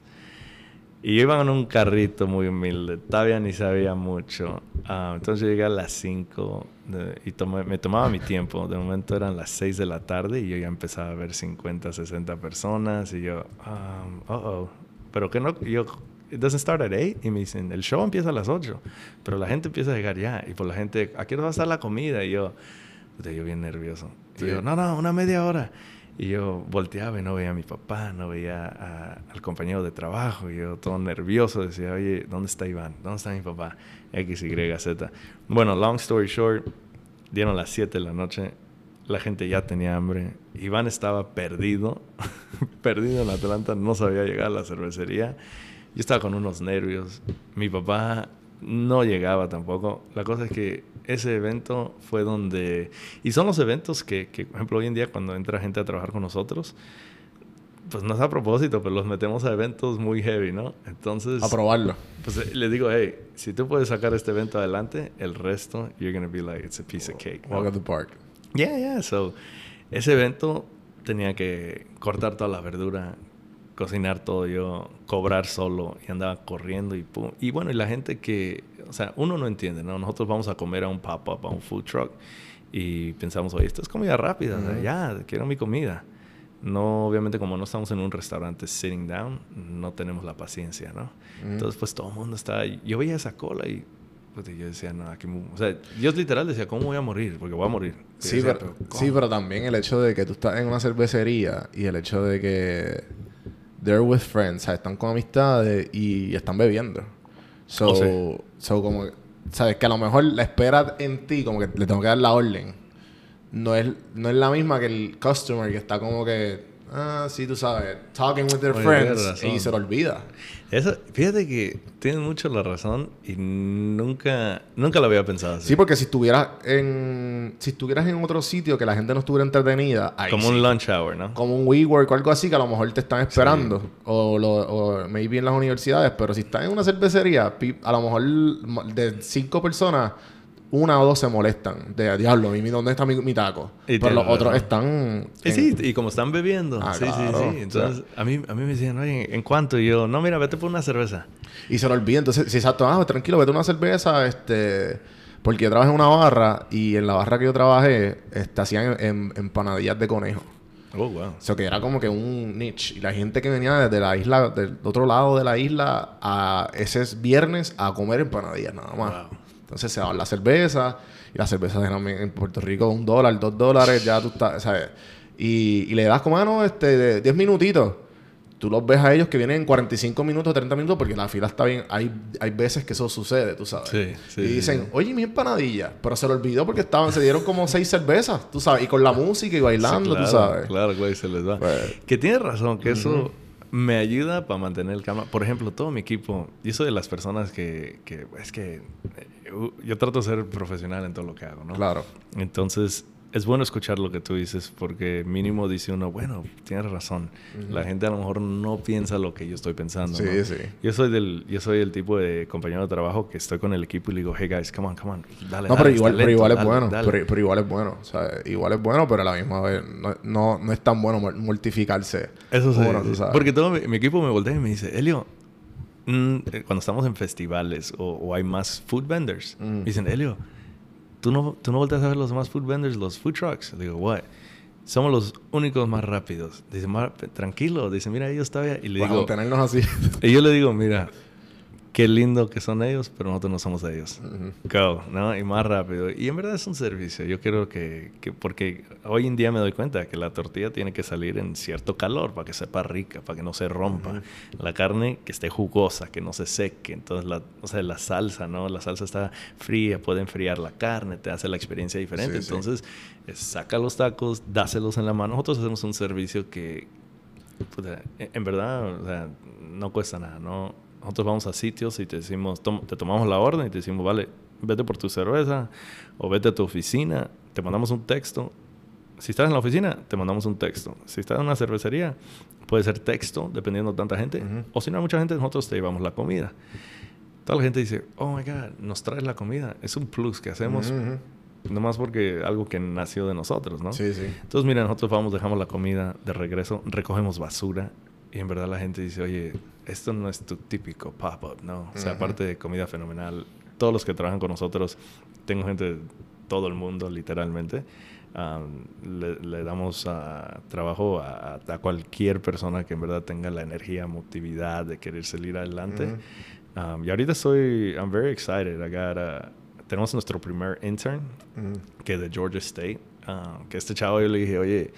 Y yo iba en un carrito muy humilde, todavía ni sabía mucho. Ah, entonces llegué a las 5 de- y tomé- me tomaba mi tiempo. De momento eran las 6 de la tarde y yo ya empezaba a ver 50, 60 personas. Y yo, um, uh oh. Pero que no, yo, it doesn't start at 8. Y me dicen, el show empieza a las 8. Pero la gente empieza a llegar ya. Y por la gente, ¿a qué hora va a estar la comida? Y yo, yo bien nervioso. Y Sí. yo, no, no, una media hora. Y yo volteaba y no veía a mi papá, no veía a- al compañero de trabajo. Y yo todo nervioso decía, oye, ¿dónde está Iván? ¿Dónde está mi papá? X, Y, Z. Bueno, long story short, dieron las 7 de la noche. La gente ya tenía hambre. Iván estaba perdido, perdido en Atlanta, no sabía llegar a la cervecería. Yo estaba con unos nervios. Mi papá no llegaba tampoco. La cosa es que ese evento fue donde... Y son los eventos que, que, por ejemplo, hoy en día cuando entra gente a trabajar con nosotros, pues no es a propósito, pero los metemos a eventos muy heavy, ¿no? Entonces, A probarlo. pues eh, le digo, hey, si tú puedes sacar este evento adelante, el resto, you're going to be like, it's a piece of cake. ¿no? Walk at the park. Yeah, yeah. So, ese evento tenía que cortar toda la verdura, cocinar todo yo, cobrar solo y andaba corriendo y pum. Y bueno, y la gente que, o sea, uno no entiende, ¿no? Nosotros vamos a comer a un pop-up, a un food truck y pensamos, oye, esto es comida rápida, o sea, ya, quiero mi comida. No, obviamente, como no estamos en un restaurante sitting down, no tenemos la paciencia, ¿no? Entonces, pues todo el mundo está. Yo veía esa cola y pues, yo decía, no, aquí. mu-". O sea, yo literal decía, ¿cómo voy a morir? Porque voy a morir. Y Sí, decía, pero, ¿cómo? sí, pero también el hecho de que tú estás en una cervecería y el hecho de que they're with friends, ¿sabes? están con amistades y están bebiendo. So, Oh, sí. so como, sabes que a lo mejor la espera en ti, como que le tengo que dar la orden, no es, no es la misma que el customer que está como que, ah, sí, tú sabes, talking with their Oye, friends y se lo olvida. Eso, fíjate que tienes mucho la razón y nunca, nunca lo había pensado así. Sí, porque si estuvieras en, si estuvieras en otro sitio que la gente no estuviera entretenida, ahí Como sí. un lunch hour, ¿no? como un WeWork o algo así que a lo mejor te están esperando o, lo, o maybe en las universidades pero si estás en una cervecería a lo mejor de cinco personas una o dos se molestan de diablo mi- ¿dónde está mi, mi taco? Y pero los otros están Y en- sí, y como están bebiendo. Ah, sí, claro. sí, sí. Entonces, a, mí, a mí me decían, oye, ¿en cuánto? Y yo, no, mira, vete por una cerveza. y se lo olvida entonces si exacto ah, tranquilo vete a una cerveza este porque yo trabajé en una barra y en la barra que yo trabajé este, hacían em- empanadillas de conejo Oh, wow. O sea, que era como que un niche. Y la gente que venía desde la isla, del otro lado de la isla, a ese viernes a comer empanadillas nada más. Wow. Entonces se daban la cerveza. Y las cervezas eran en Puerto Rico un dólar, dos dólares, ya tú estás, ¿sabes? Y, y le das como, ah, no, este, de 10 minutitos. Tú los ves a ellos que vienen en 45 minutos, 30 minutos, porque la fila está bien. Hay, hay veces que eso sucede, tú sabes. Sí, sí, y dicen, sí. oye, mi empanadilla. Pero se lo olvidó porque estaban, se dieron como seis cervezas, tú sabes. Y con la música y bailando, claro, tú sabes. Claro, güey, se les va. Pues- que tienes razón, que eso me ayuda para mantener el calma. Por ejemplo, todo mi equipo, yo soy de las personas que, que es que yo trato de ser profesional en todo lo que hago, ¿no? Claro. Entonces, es bueno escuchar lo que tú dices porque mínimo dice uno, bueno, tienes razón. La gente a lo mejor no piensa lo que yo estoy pensando. Sí, ¿no? sí. Yo soy del, yo soy el tipo de compañero de trabajo que estoy con el equipo y le digo, hey guys, come on, come on, dale, No, dale, pero igual, pero talento, igual es dale, bueno. dale". Pero, pero igual es bueno. O sea, igual es bueno, pero a la misma vez no, no, no es tan bueno mor- mortificarse. Eso sí. Bueno, sí. Porque todo mi, mi equipo me voltea y me dice, Elio, mm, eh, cuando estamos en festivales o, o hay más food vendors, Mm. dicen, Elio, ¿tú no, tú no volteas a ver los demás food vendors, los food trucks. Digo, what? Somos los únicos más rápidos. Dice, "Mar- tranquilo. Dice, mira, ellos todavía. Y le Para digo, mantenernos así. y yo le digo, mira, qué lindo que son ellos, pero nosotros no somos ellos. Go, ¿no? Y más rápido. Y en verdad es un servicio. Yo creo que, que, porque hoy en día me doy cuenta que la tortilla tiene que salir en cierto calor para que sepa rica, para que no se rompa. La carne que esté jugosa, que no se seque. Entonces, la, o sea, la salsa, ¿no? La salsa está fría, puede enfriar la carne, te hace la experiencia diferente. Sí. Entonces, eh, saca los tacos, dáselos en la mano. Nosotros hacemos un servicio que, en en verdad, o sea, no cuesta nada, ¿no? Nosotros vamos a sitios y te decimos, tom- te tomamos la orden y te decimos, vale, vete por tu cerveza o vete a tu oficina, te mandamos un texto. Si estás en la oficina, te mandamos un texto. Si estás en una cervecería, puede ser texto, dependiendo de tanta gente. O si no hay mucha gente, nosotros te llevamos la comida. Toda la gente dice, oh my God, nos traes la comida. Es un plus que hacemos, Ujú. nomás porque algo que nació de nosotros, ¿no? Sí, sí. Entonces, mira, nosotros vamos, dejamos la comida de regreso, recogemos basura y en verdad la gente dice, oye, esto no es tu típico pop-up, ¿no? O sea, aparte de comida fenomenal, todos los que trabajan con nosotros, tengo gente de todo el mundo, literalmente, am, le, le damos ah, trabajo a, a cualquier persona que en verdad tenga la energía, motividad de querer salir adelante. Um, y ahorita estoy, I'm very excited. I got, uh, tenemos nuestro primer intern, que es de Georgia State. uh, que este chavo yo le dije, oye,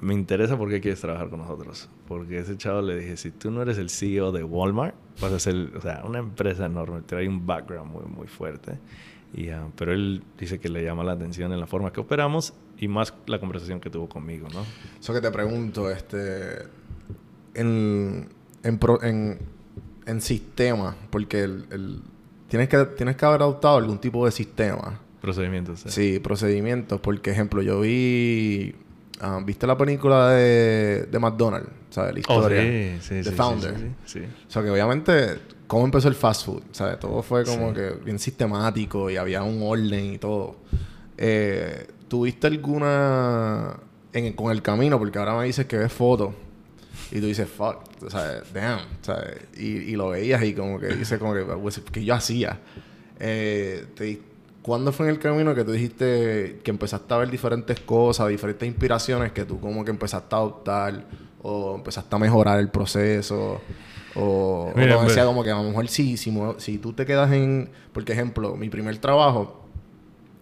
me interesa por qué quieres trabajar con nosotros. Porque ese chavo le dije, si tú no eres el CEO de Walmart, vas a ser, o sea, una empresa enorme, trae un background muy, muy fuerte. Y, uh, pero él dice que le llama la atención en la forma que operamos y más la conversación que tuvo conmigo, ¿no? Eso que te pregunto, este. En. En, en, en sistema, porque el, el- tienes, que, tienes que haber adoptado algún tipo de sistema. Procedimientos. ¿eh? Sí, procedimientos. Por ejemplo, yo vi. Ah, ¿Viste la película de, de McDonald's? ¿Sabes? La Oh, historia. sí, sí, The sí, Founder. sí. O sea, que obviamente, ¿cómo empezó el fast food? ¿Sabes? Todo fue como que bien sistemático y había un orden y todo. Eh, ¿Tuviste alguna... En, con el camino? Porque ahora me dices que ves fotos y tú dices, fuck, sea, damn, ¿sabes? Y, y lo veías y como que dices, como que, pues, ¿qué yo hacía? Eh, te ¿Cuándo fue en el camino que tú dijiste que empezaste a ver diferentes cosas, diferentes inspiraciones que tú como que empezaste a adoptar o empezaste a mejorar el proceso? O, o Mira, decía, como que a lo mejor si, si, si tú te quedas en... Por ejemplo, mi primer trabajo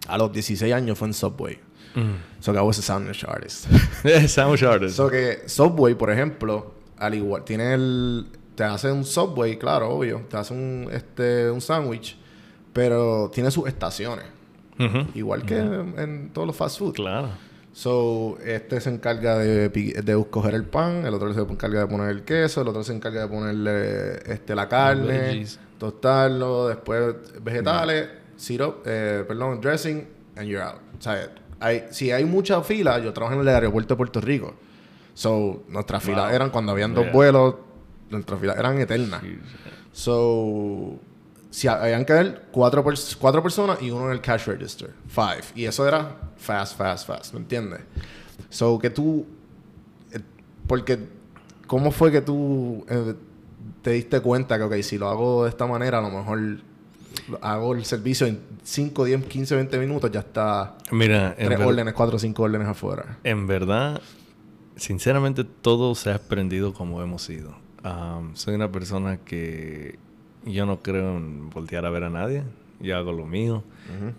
a los 16 años fue en Subway. Mm. So que I was a sandwich artist. Sandwich artist. So que Subway, por ejemplo, al igual, tiene el... Te hace un Subway, claro, obvio. Te hace un, este, un sándwich. Pero tiene sus estaciones. Igual que en, en todos los fast food. Claro. So, este se encarga de, de coger el pan, el otro se encarga de poner el queso, el otro se encarga de ponerle este, la carne, tostarlo, después vegetales, syrup, eh, perdón, dressing, and you're out. O sea, hay, si hay mucha fila, yo trabajo en el aeropuerto de Puerto Rico. So, nuestras Wow. filas eran cuando habían dos Yeah. vuelos, nuestras filas eran eternas. So, si ha- habían que haber cuatro, pers- cuatro personas y uno en el cash register. Five. Y eso era fast, fast, fast. ¿Me entiendes? So, que tú... eh, porque... ¿Cómo fue que tú eh, te diste cuenta que, ok, si lo hago de esta manera, a lo mejor hago el servicio en 5, 10, 15, 20 minutos, ya está Mira, en, tres órdenes, cuatro o cinco órdenes afuera. en verdad, sinceramente, todo se ha aprendido como hemos sido. Soy una persona que yo no creo en voltear a ver a nadie. Yo hago lo mío.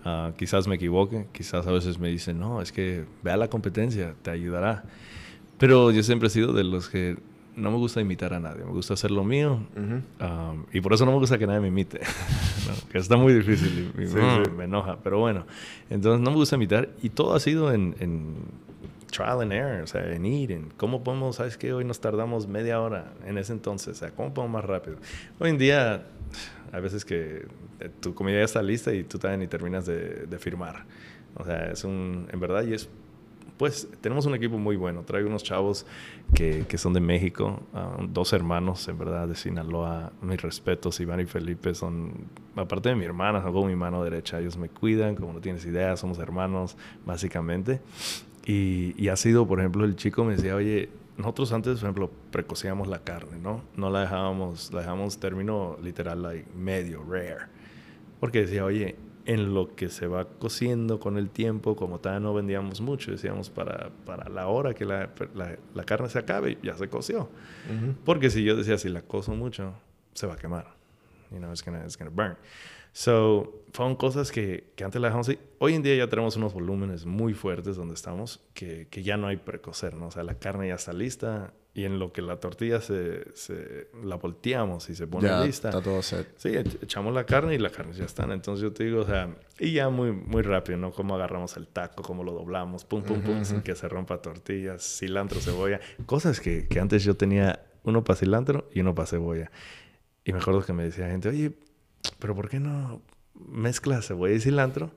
Ah, quizás me equivoque. Quizás a veces me dicen, no, es que vea la competencia, te ayudará. Pero yo siempre he sido de los que no me gusta imitar a nadie. Me gusta hacer lo mío. Am, y por eso no me gusta que nadie me imite. ¿no? Que está muy difícil y, y, Sí, mm, sí. me enoja. Pero bueno, entonces no me gusta imitar. Y todo ha sido en, en trial and error, o sea, en ir, en cómo podemos, ¿sabes qué? Hoy nos tardamos media hora en ese entonces, o sea, ¿cómo podemos más rápido? Hoy en día, hay veces que eh, tu comida ya está lista y tú también ni terminas de, de firmar. O sea, es un, en verdad, y es pues tenemos un equipo muy bueno. Traigo unos chavos que, que son de México, ah, dos hermanos, en verdad, de Sinaloa. Mis respetos, Iván y Felipe son, aparte de mi hermana, son como mi mano derecha. Ellos me cuidan, como no tienes idea, somos hermanos, básicamente. Y, y ha sido, por ejemplo, el chico me decía, oye, nosotros antes, por ejemplo, precocíamos la carne, ¿no? No la dejábamos, la dejábamos término literal, like, medio, rare. Porque decía, oye, en lo que se va cociendo con el tiempo, como todavía no vendíamos mucho, decíamos para, para la hora que la, la, la carne se acabe, ya se coció. Porque si yo decía, si la cozo mucho, se va a quemar. You know, it's gonna, it's gonna burn. So, fueron cosas que, que antes la dejamos así. Hoy en día ya tenemos unos volúmenes muy fuertes donde estamos, que, que ya no hay precocer, ¿no? O sea, la carne ya está lista y en lo que la tortilla se, se la volteamos y se pone Ya, lista. está todo set. Sí, ech- echamos la carne y la carne ya están. Entonces yo te digo, o sea, y ya muy, muy rápido, ¿no? Cómo agarramos el taco, cómo lo doblamos, pum, pum, pum, sin que se rompa tortillas, cilantro, cebolla. Cosas que, que antes yo tenía uno para cilantro y uno para cebolla. Y me acuerdo que me decía gente, oye, pero ¿por qué no mezclas cebolla y cilantro?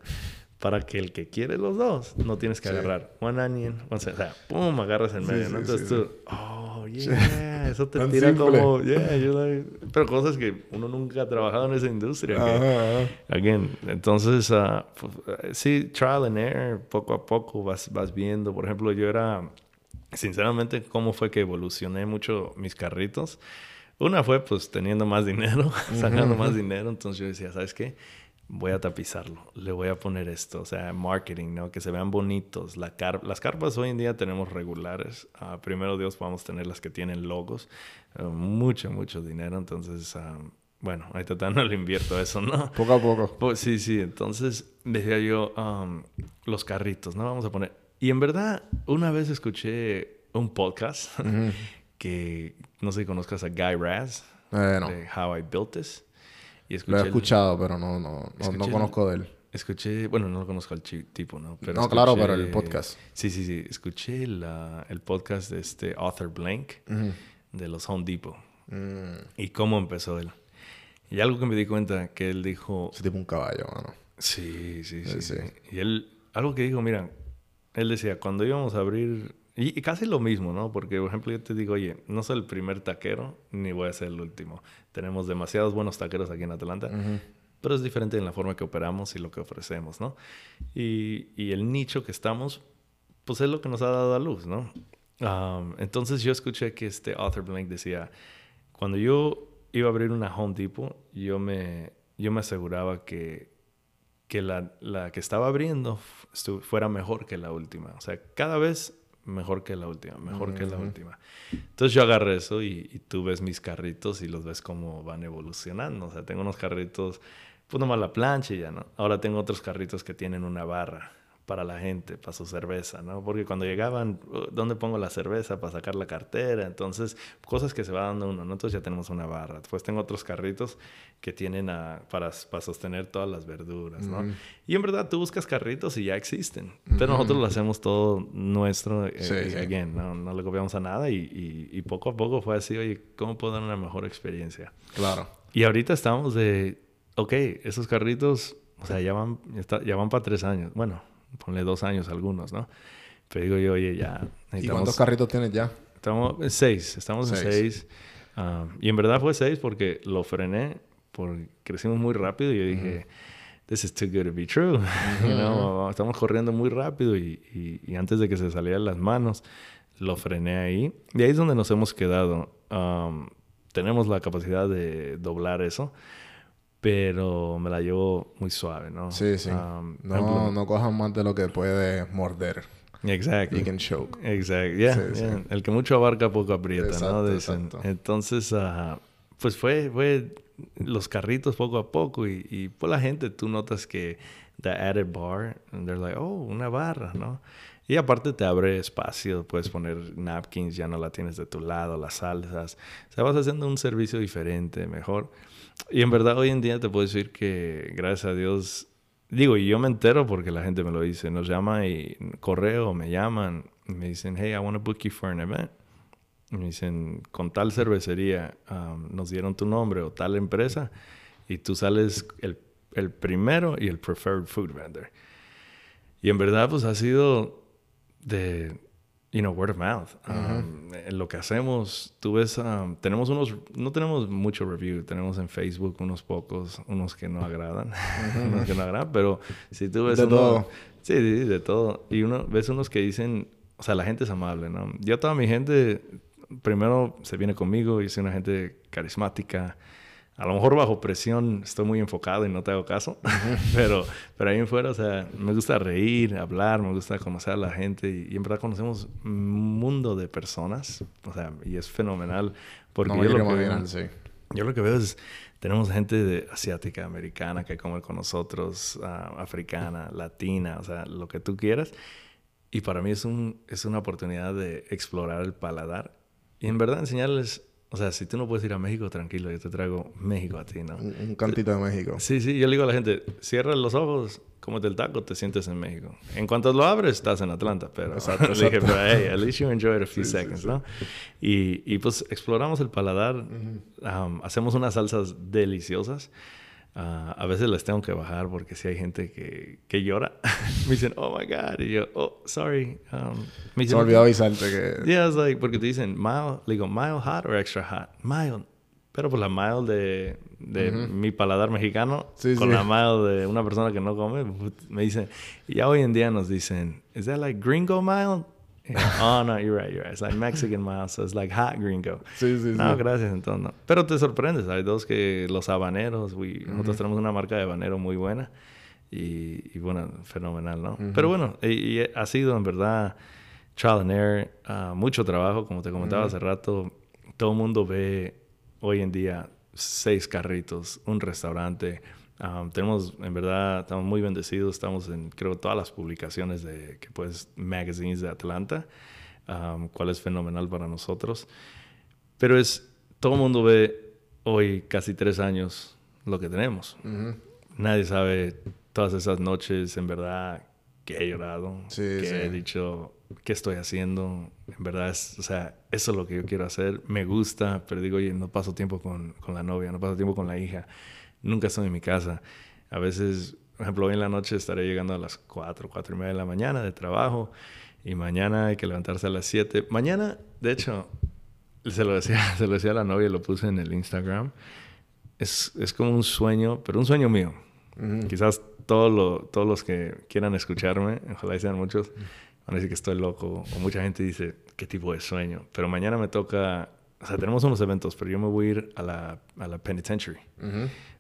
Para que el que quiere los dos, no tienes que Sí. agarrar one onion, one, o sea, pum, agarras en medio, sí, ¿no? Entonces sí, tú, oh, yeah, eso te tira simple. como, yeah, like- pero cosas que uno nunca ha trabajado en esa industria. que- Ajá. Again, entonces, ah, pues, eh, sí, trial and error, poco a poco vas, vas viendo. Por ejemplo, yo era, sinceramente, cómo fue que evolucioné mucho mis carritos. Una fue, pues, teniendo más dinero, sacando más dinero. Entonces yo decía, ¿sabes qué? Voy a tapizarlo, le voy a poner esto, o sea, marketing, ¿no? Que se vean bonitos. La car- las carpas hoy en día tenemos regulares. Ah, primero Dios, vamos a tener las que tienen logos. Ah, mucho, mucho dinero. Entonces, ah, bueno, ahorita todavía no le invierto eso, ¿no? Poco a poco. Pues sí, sí. Entonces decía yo, um, los carritos, ¿no? Vamos a poner. Y en verdad, una vez escuché un podcast que no sé si conozcas a Guy Raz Eh, no. de How I Built This. Y escuché Lo he el- escuchado, pero no, no, no, escuché no el- conozco de él. Escuché, bueno, no lo conozco al tipo, ¿no? No, claro, pero el podcast. Sí, sí, sí. Escuché la- el podcast de este Author Blank de los Home Depot. Mm, Y cómo empezó él. Y algo que me di cuenta que él dijo, ese tipo un caballo, mano. Sí, sí, sí, Sí, sí. sí. Y él, algo que dijo, mira, él decía, cuando íbamos a abrir, y, y casi lo mismo, ¿no? Porque, por ejemplo, yo te digo, oye, no soy el primer taquero, ni voy a ser el último. Tenemos demasiados buenos taqueros aquí en Atlanta, pero es diferente en la forma que operamos y lo que ofrecemos, ¿no? Y, y el nicho que estamos, pues es lo que nos ha dado a luz, ¿no? Um, entonces yo escuché que este Author Blank decía, cuando yo iba a abrir una Home Depot, yo me, yo me aseguraba que, que la, la que estaba abriendo fuera mejor que la última. O sea, cada vez mejor que la última, mejor que la última. Entonces yo agarré eso y, y tú ves mis carritos y los ves cómo van evolucionando. O sea, tengo unos carritos, pues nomás la plancha y ya, ¿no? Ahora tengo otros carritos que tienen una barra para la gente, para su cerveza, ¿no? Porque cuando llegaban, "Uh, ¿dónde pongo la cerveza para sacar la cartera? Entonces, cosas que se va dando uno, ¿no? Entonces ya tenemos una barra. Después tengo otros carritos que tienen a- para, para sostener todas las verduras, ¿no? Y en verdad tú buscas carritos y ya existen, pero nosotros lo hacemos todo nuestro, eh, Sí, eh, sí. again, ¿no? No le copiamos a nada y, y- y poco a poco fue así, oye, ¿cómo puedo dar una mejor experiencia? Claro. Y ahorita estamos de, ok, esos carritos, o sea, ya van, ya van para tres años. Bueno, ponle dos años algunos, ¿no? Pero digo yo, oye, ya ¿Y cuántos carritos tienes ya? Estamos en seis, estamos en Seis. seis. Ah, y en verdad fue seis porque lo frené, porque crecimos muy rápido y yo dije, this is too good to be true. You know, estamos corriendo muy rápido y, y- y antes de que se saliera de las manos, lo frené ahí. Y ahí es donde nos hemos quedado. Um, tenemos la capacidad de doblar eso, pero me la llevo muy suave, ¿no? Sí, sí. Um, no, ejemplo- no cojan más de lo que puede morder. Exacto. You can choke. Exacto, yeah, Sí, yeah. sí. El que mucho abarca poco aprieta, Exacto, ¿no? Dicen. exacto. Entonces, ah, pues fue, fue los carritos poco a poco y, y pues la gente, tú notas que the added bar, and they're like, oh, una barra, ¿no? Y aparte te abre espacio, puedes poner napkins, ya no la tienes de tu lado, las salsas. O sea, vas haciendo un servicio diferente, mejor. Y en verdad hoy en día te puedo decir que, gracias a Dios, digo, y yo me entero porque la gente me lo dice. Nos llama y correo, me llaman y me dicen, hey, I want to book you for an event. Y me dicen, con tal cervecería um, nos dieron tu nombre o tal empresa y tú sales el, el primero y el preferred food vendor. Y en verdad, pues ha sido de, you know, word of mouth. Um, En lo que hacemos, tú ves, um, tenemos unos, no tenemos mucho review, tenemos en Facebook unos pocos, unos que no agradan, unos que no agradan, pero si tú ves De uno- todo. Sí, sí, sí, de todo. Y uno, ves unos que dicen, o sea, la gente es amable, ¿no? Yo toda mi gente, primero se viene conmigo y soy una gente carismática. A lo mejor bajo presión estoy muy enfocado y no te hago caso, pero, pero ahí en fuera, o sea, me gusta reír, hablar, me gusta conocer a la gente y, y en verdad conocemos un mundo de personas, o sea, y es fenomenal porque No yo, lo que, imaginar, sí. yo lo que veo es, tenemos gente de asiática, americana que come con nosotros, ah, africana, latina, o sea, lo que tú quieras. Y para mí es, un, es una oportunidad de explorar el paladar y en verdad enseñarles, o sea, si tú no puedes ir a México, tranquilo, yo te traigo México a ti, ¿no? Un, un cantito de México. Sí, sí, yo le digo a la gente, cierra los ojos, cómete el taco, te sientes en México. En cuanto lo abres, estás en Atlanta, pero Exacto, le dije, pero hey, at least you enjoy it a few seconds, ¿no? Y, y pues exploramos el paladar, um, hacemos unas salsas deliciosas. Ah, a veces les tengo que bajar porque si hay gente que, que llora, me dicen, oh my God, y yo, oh, sorry. Um, me Se dicen, me olvidó avisarte que... Yeah, it's like, porque te dicen mild, le digo, mild hot or extra hot? Mild. Pero pues la mild de, de mi paladar mexicano Sí, con sí. la mild de una persona que no come, me dicen, y ya hoy en día nos dicen, ¿is that like gringo mild? Y yo, oh, no, you're right, you're right. It's like Mexican mild, so it's like hot gringo. Sí, sí, No, sí. gracias, entonces no. Pero te sorprendes, hay dos que los habaneros, we- nosotros tenemos una marca de habanero muy buena y, y bueno, fenomenal, ¿no? Pero bueno, y, y ha sido en verdad trial and error, ah, mucho trabajo, como te comentaba hace rato, todo el mundo ve hoy en día seis carritos, un restaurante. Um, tenemos, en verdad, estamos muy bendecidos. Estamos en, creo, todas las publicaciones de, que puedes, magazines de Atlanta, um, cual es fenomenal para nosotros. Pero es, todo el mundo ve hoy, casi tres años, lo que tenemos. Nadie sabe todas esas noches, en verdad, que he llorado, Sí, que sí. he dicho, ¿qué estoy haciendo? En verdad, es, o sea, eso es lo que yo quiero hacer. Me gusta, pero digo, oye, no paso tiempo con, con la novia, no paso tiempo con la hija. Nunca estoy en mi casa. A veces, por ejemplo, hoy en la noche estaré llegando a las 4, 4 y media de la mañana de trabajo y mañana hay que levantarse a las 7. Mañana, de hecho, se lo decía, se lo decía a la novia y lo puse en el Instagram. Es, es como un sueño, pero un sueño mío. Quizás todos lo- todos los que quieran escucharme, ojalá y sean muchos, van a decir que estoy loco. O mucha gente dice, ¿qué tipo de sueño? Pero mañana me toca... O sea, tenemos unos eventos, pero yo me voy a ir a la, a la penitentiary.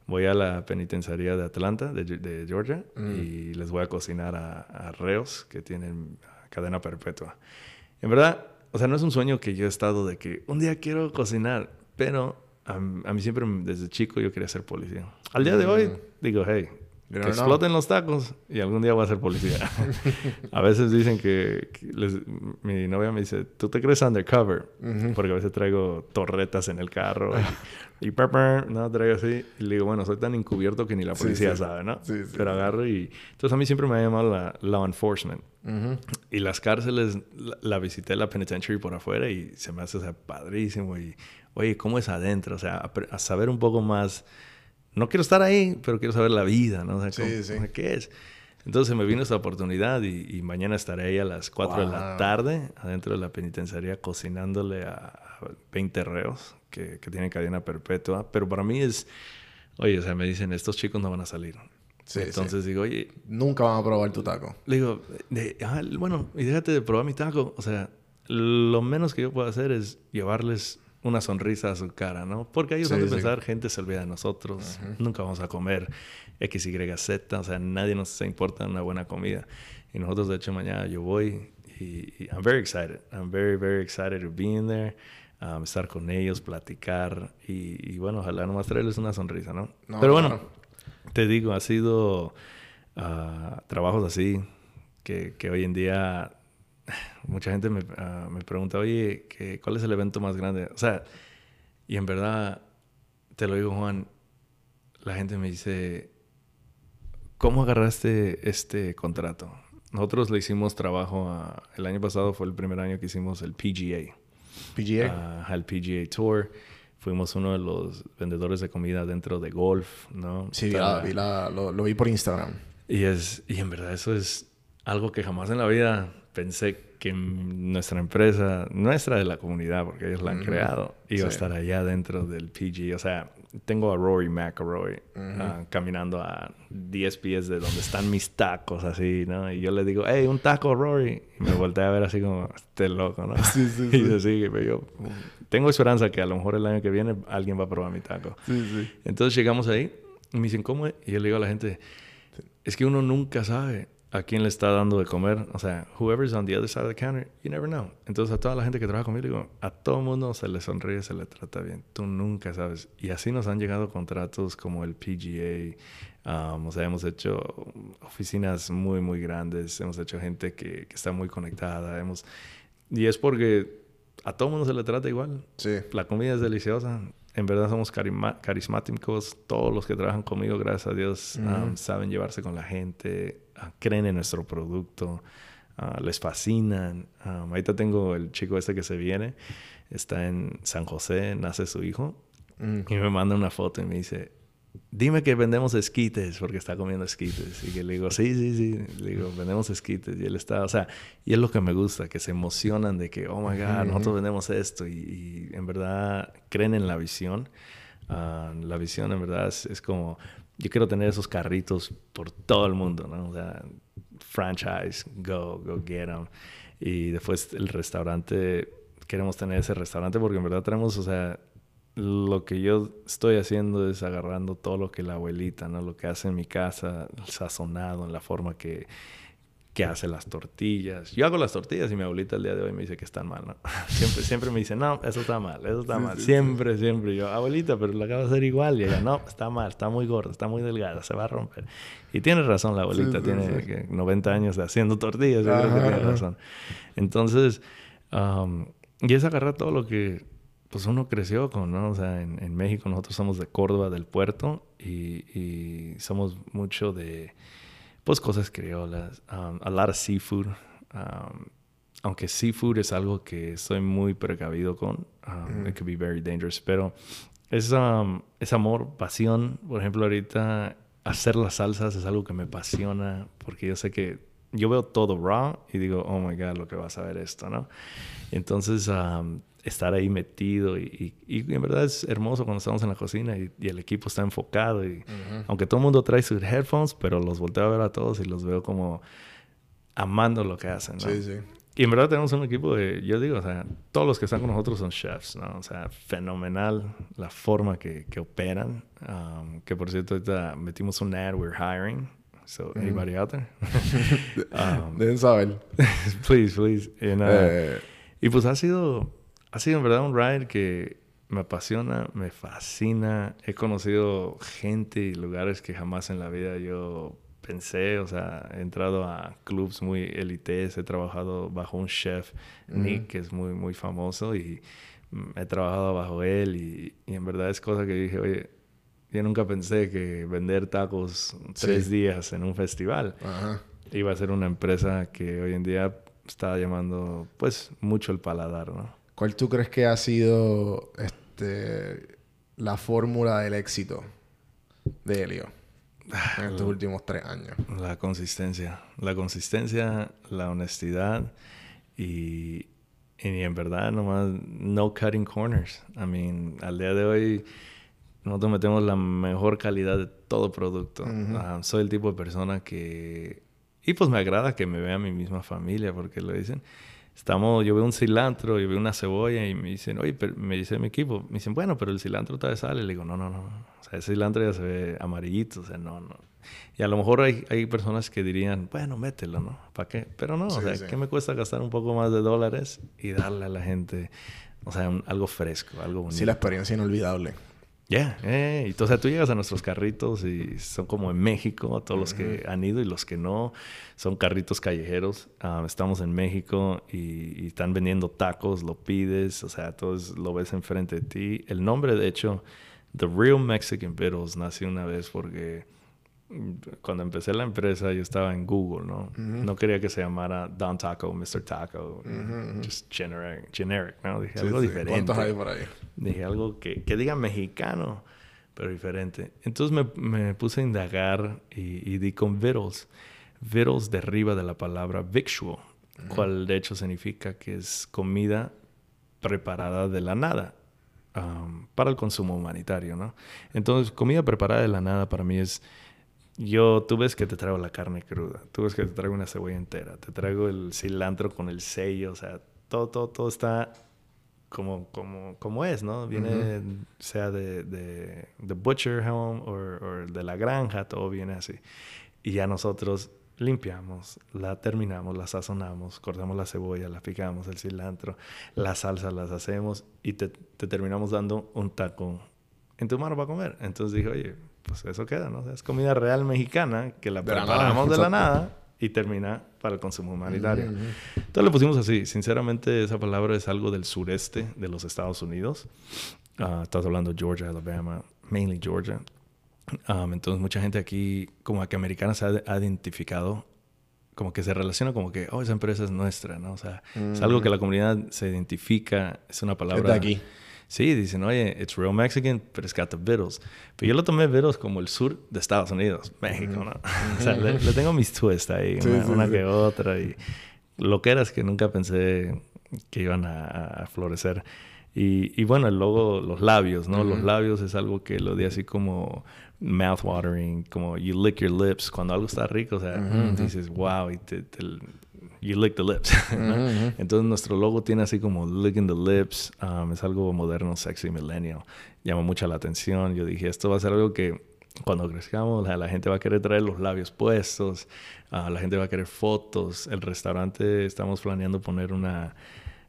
Voy a la penitenciaría de Atlanta, de, de Georgia, y les voy a cocinar a, a reos que tienen cadena perpetua. En verdad, o sea, no es un sueño que yo he estado de que un día quiero cocinar, pero a, a mí siempre, desde chico, yo quería ser policía. Al día de hoy, digo, hey, You que know. exploten los tacos y algún día voy a ser policía. a veces dicen que, que les- mi novia me dice, ¿tú te crees undercover? Porque a veces traigo torretas en el carro y, y pepper, no, traigo así. Y le digo, bueno, soy tan encubierto que ni la Sí, policía sí. sabe, ¿no? Sí, sí, Pero sí. agarro y... Entonces a mí siempre me ha llamado la law enforcement. Y las cárceles, la, la visité la penitentiary por afuera y se me hace o sea, padrísimo. Y, oye, ¿cómo es adentro? O sea, a, a saber un poco más. No quiero estar ahí, pero quiero saber la vida, ¿no? O sea, Sí, ¿cómo- sí. o sea, ¿qué es? Entonces me vino esta oportunidad y, y mañana estaré ahí a las 4 de la tarde, adentro de la penitenciaría, cocinándole a, a 20 reos que, que tienen cadena perpetua. Pero para mí es, oye, o sea, me dicen, estos chicos no van a salir. Sí, Entonces digo, oye, Nunca van a probar tu taco. le digo, de- ah, bueno, y déjate de probar mi taco. O sea, lo menos que yo puedo hacer es llevarles una sonrisa a su cara, ¿no? Porque ellos Sí, han de sí. pensar, gente se olvida de nosotros, nunca vamos a comer X, Y, Z, o sea, nadie nos importa una buena comida. Y nosotros, de hecho, mañana yo voy y, y I'm very excited. I'm very, very excited to be in there. um, estar con ellos, platicar y, y bueno, ojalá nomás traerles una sonrisa, ¿no? No, Pero bueno, claro. te digo, ha sido ah, trabajos así que, que hoy en día mucha gente me, ah, me pregunta, oye, ¿qué- ¿cuál es el evento más grande? O sea, y en verdad, te lo digo, Juan, la gente me dice, ¿cómo agarraste este contrato? Nosotros le hicimos trabajo a, el año pasado fue el primer año que hicimos el PGA. PGA. al PGA Tour. Fuimos uno de los vendedores de comida dentro de golf, ¿no? sí, la- la- lo, lo vi por Instagram. y, es, y en verdad eso es algo que jamás en la vida pensé que nuestra empresa, nuestra de la comunidad, porque ellos la han Ujú. creado, iba a Sí. estar allá dentro del PG. O sea, tengo a Rory McIlroy ah, caminando a 10 pies de donde están mis tacos, así, ¿no? Y yo le digo, hey, un taco, Rory. Y me volteé a ver así como, este loco, ¿no? Sí, sí, y sí. se sigue, pero yo tengo esperanza que a lo mejor el año que viene alguien va a probar mi taco. Sí, sí. Entonces llegamos ahí y me dicen, ¿cómo es? Y yo le digo a la gente, es que uno nunca sabe a quién le está dando de comer. O sea, whoever's on the other side of the counter, you never know. Entonces a toda la gente que trabaja conmigo, digo, a todo mundo se le sonríe, se le trata bien. Tú nunca sabes. Y así nos han llegado contratos como el PGA. um, o sea, hemos hecho oficinas muy, muy grandes. Hemos hecho gente que, que está muy conectada. Hemos... Y es porque a todo mundo se le trata igual. Sí. La comida es deliciosa. En verdad somos carismáticos. Todos los que trabajan conmigo, gracias a Dios, um, saben llevarse con la gente, creen en nuestro producto, ah, les fascinan. Um, ahorita tengo el chico este que se viene, está en San José, nace su hijo, Mm. y me manda una foto y me dice, dime que vendemos esquites, porque está comiendo esquites. Y que le digo, sí, sí, sí. Le digo, vendemos esquites. Y él está, o sea, y es lo que me gusta, que se emocionan de que, oh my God, nosotros vendemos esto. Y, y en verdad creen en la visión. Ah, la visión, en verdad, es, es como, yo quiero tener esos carritos por todo el mundo, ¿no? O sea, franchise, go, go get them. Y después el restaurante, queremos tener ese restaurante porque en verdad tenemos, o sea, lo que yo estoy haciendo es agarrando todo lo que la abuelita, ¿no? Lo que hace en mi casa, el sazonado, en la forma que, que hace las tortillas. Yo hago las tortillas y mi abuelita el día de hoy me dice que están mal, ¿no? Siempre, siempre me dice, no, eso está mal, eso está mal. siempre, siempre. Yo, abuelita, pero lo acabo de hacer igual. Y ella, no, está mal, está muy gorda, está muy delgada, se va a romper. Y tiene razón la abuelita, tiene sí. que 90 años haciendo tortillas, yo creo que tiene razón. Entonces, um, y es agarrar todo lo que pues uno creció con, ¿no? O sea, en, en México nosotros somos de Córdoba, del puerto, y, y somos mucho de, pues, cosas criollas. Um, a lot of seafood. Um, aunque seafood es algo que estoy muy precavido con, um, it could be very dangerous, pero es, um, es amor, pasión. Por ejemplo, ahorita hacer las salsas es algo que me apasiona porque yo sé que yo veo todo raw y digo, oh my God, lo que vas a ver esto, ¿no? Entonces, um, estar ahí metido y, y- y en verdad es hermoso cuando estamos en la cocina y, y el equipo está enfocado y aunque todo el mundo trae sus headphones, pero los volteo a ver a todos y los veo como amando lo que hacen, ¿no? Sí, sí. Y en verdad tenemos un equipo de, yo digo, o sea, todos los que están con nosotros son chefs, ¿no? O sea, fenomenal la forma que, que operan. Um, que por cierto, ahorita metimos un ad, we're hiring. So, anybody out there? um, Deben saber. please, please. And, uh, Eh, y pues ha sido, ha sido en verdad un ride que me apasiona, me fascina. He conocido gente y lugares que jamás en la vida yo pensé. O sea, he entrado a clubs muy elites, he trabajado bajo un chef, Nick, que es muy, muy famoso y mm, he trabajado bajo él y, y en verdad es cosa que dije, oye, yo nunca pensé que vender tacos tres Sí. días en un festival iba a ser una empresa que hoy en día está llamando pues mucho el paladar, ¿no? ¿Cuál tú crees que ha sido este, la fórmula del éxito de Helio en estos últimos tres años? La consistencia, la consistencia, la honestidad y, y en verdad nomás no cutting corners. I mean, al día de hoy nosotros metemos la mejor calidad de todo producto. Soy el tipo de persona que... Y pues me agrada que me vea mi misma familia porque lo dicen. Estamos, yo veo un cilantro, yo veo una cebolla y me dicen, oye, pero, me dice mi equipo, me dicen, bueno, pero el cilantro todavía sale. Le digo, no, no, no. O sea, ese cilantro ya se ve amarillito, o sea, no, no. Y a lo mejor hay, hay personas que dirían, bueno, mételo, ¿no? ¿Para qué? Pero no, o Sí, sea, sí. ¿qué me cuesta gastar un poco más de dólares y darle a la gente, o sea, un- algo fresco, algo bonito? Sí, la experiencia inolvidable. Ya, eh, entonces tú llegas a nuestros carritos y son como en México, todos los que han ido y los que no, son carritos callejeros. Ah, estamos en México y, y están vendiendo tacos, lo pides, o sea, todo es- lo ves enfrente de ti. El nombre, de hecho, The Real Mexican Piddles nació una vez porque cuando empecé la empresa yo estaba en Google, ¿no? No quería que se llamara Don Taco, Mr. Taco, just generic, generic, ¿no? Dije Sí, algo sí. diferente. ¿Cuántos hay por ahí? Dije algo que, que diga mexicano, pero diferente. Entonces me, me puse a indagar y, y di con vittles. Vittles deriva de la palabra victual, cual de hecho significa que es comida preparada de la nada um, para el consumo humanitario, ¿no? Entonces, comida preparada de la nada para mí es... Yo, tú ves que te traigo la carne cruda, tú ves que te traigo una cebolla entera, te traigo el cilantro con el sello, o sea, todo, todo, todo está como, como, como es, ¿no? Viene, sea de, de, de butcher home o de la granja, todo viene así. Y ya nosotros limpiamos, la terminamos, la sazonamos, cortamos la cebolla, la picamos, el cilantro, las salsas las hacemos y te, te terminamos dando un taco en tu mano para comer. Entonces dije, oye, pues eso queda, ¿no? O sea, es comida real mexicana que la De preparamos de la nada y termina para el consumo humanitario. Entonces le pusimos así. Sinceramente, esa palabra es algo del sureste de los Estados Unidos. Ah, estás hablando Georgia, Alabama, mainly Georgia. Um, entonces mucha gente aquí, como que americana, se ha, ha identificado como que se relaciona como que, oh, esa empresa es nuestra, ¿no? O sea, es algo que la comunidad se identifica, es una palabra... Es de aquí. Sí, dicen, oye, it's real Mexican, but it's got the Beatles. Pero yo lo tomé Beatles como el sur de Estados Unidos, México, ¿no? o sea, le, le tengo mis twists ahí, Sí, una, sí, una sí. que otra. Y lo que era es que nunca pensé que iban a, a florecer. Y, y bueno, el logo, los labios, ¿no? Los labios es algo que lo di así como mouth-watering, como you lick your lips. Cuando algo está rico, o sea, dices, wow, y te, te- you lick the lips. ¿no? Entonces nuestro logo tiene así como licking the lips. um, es algo moderno, sexy, millennial. Llama mucha la atención. Yo dije, esto va a ser algo que cuando crezcamos, la, la gente va a querer traer los labios puestos, ah, la gente va a querer fotos. El restaurante estamos planeando poner una...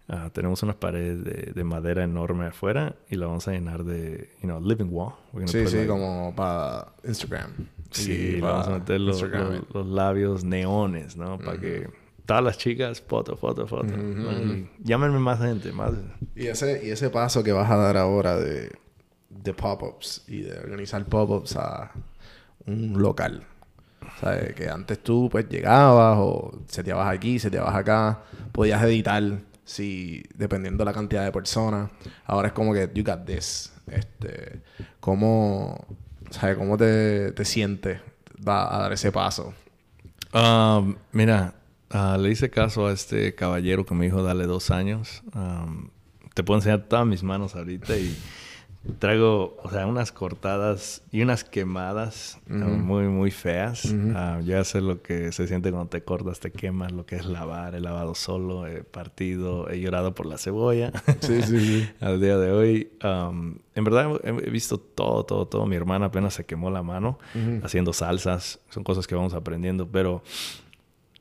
ah, tenemos una pared de, de madera enorme afuera y la vamos a llenar de, you know, living wall. Sí, sí, like- como para Instagram. Sí, Y le pa' vamos a meter los, los- los labios neones, ¿no? Para que todas las chicas, foto, foto, foto. Y llámenme más gente, más... Y ese, y ese paso que vas a dar ahora de, de pop-ups y de organizar pop-ups a un local. ¿Sabes? Que antes tú pues llegabas o seteabas aquí, seteabas acá, podías editar si dependiendo de la cantidad de personas. Ahora es como que you got this. Este, ¿cómo, ¿sabes? ¿Cómo te, te sientes va a dar ese paso? Um, mira, ah, le hice caso a este caballero que me dijo dale dos años. Um, te puedo enseñar todas mis manos ahorita y traigo, o sea, unas cortadas y unas quemadas ah, muy, muy feas. Ah, ya sé lo que se siente cuando te cortas, te quemas, lo que es lavar. He lavado solo, he partido, he llorado por la cebolla. Sí, sí, sí. al día de hoy. um, en verdad he, he visto todo, todo, todo. Mi hermana apenas se quemó la mano haciendo salsas. Son cosas que vamos aprendiendo. Pero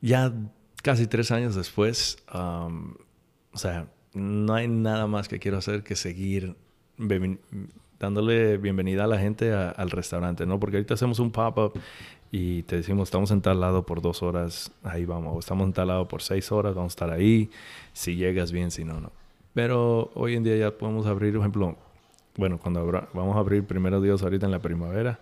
ya casi tres años después, o sea, no hay nada más que quiero hacer que seguir dándole bienvenida a la gente al restaurante, ¿no? Porque ahorita hacemos un pop-up y te decimos, estamos en tal lado por dos horas, ahí vamos. O estamos en tal lado por seis horas, vamos a estar ahí. Si llegas bien, si no, no. Pero hoy en día ya podemos abrir, por ejemplo, bueno, cuando abra- vamos a abrir primero Dios ahorita en la primavera,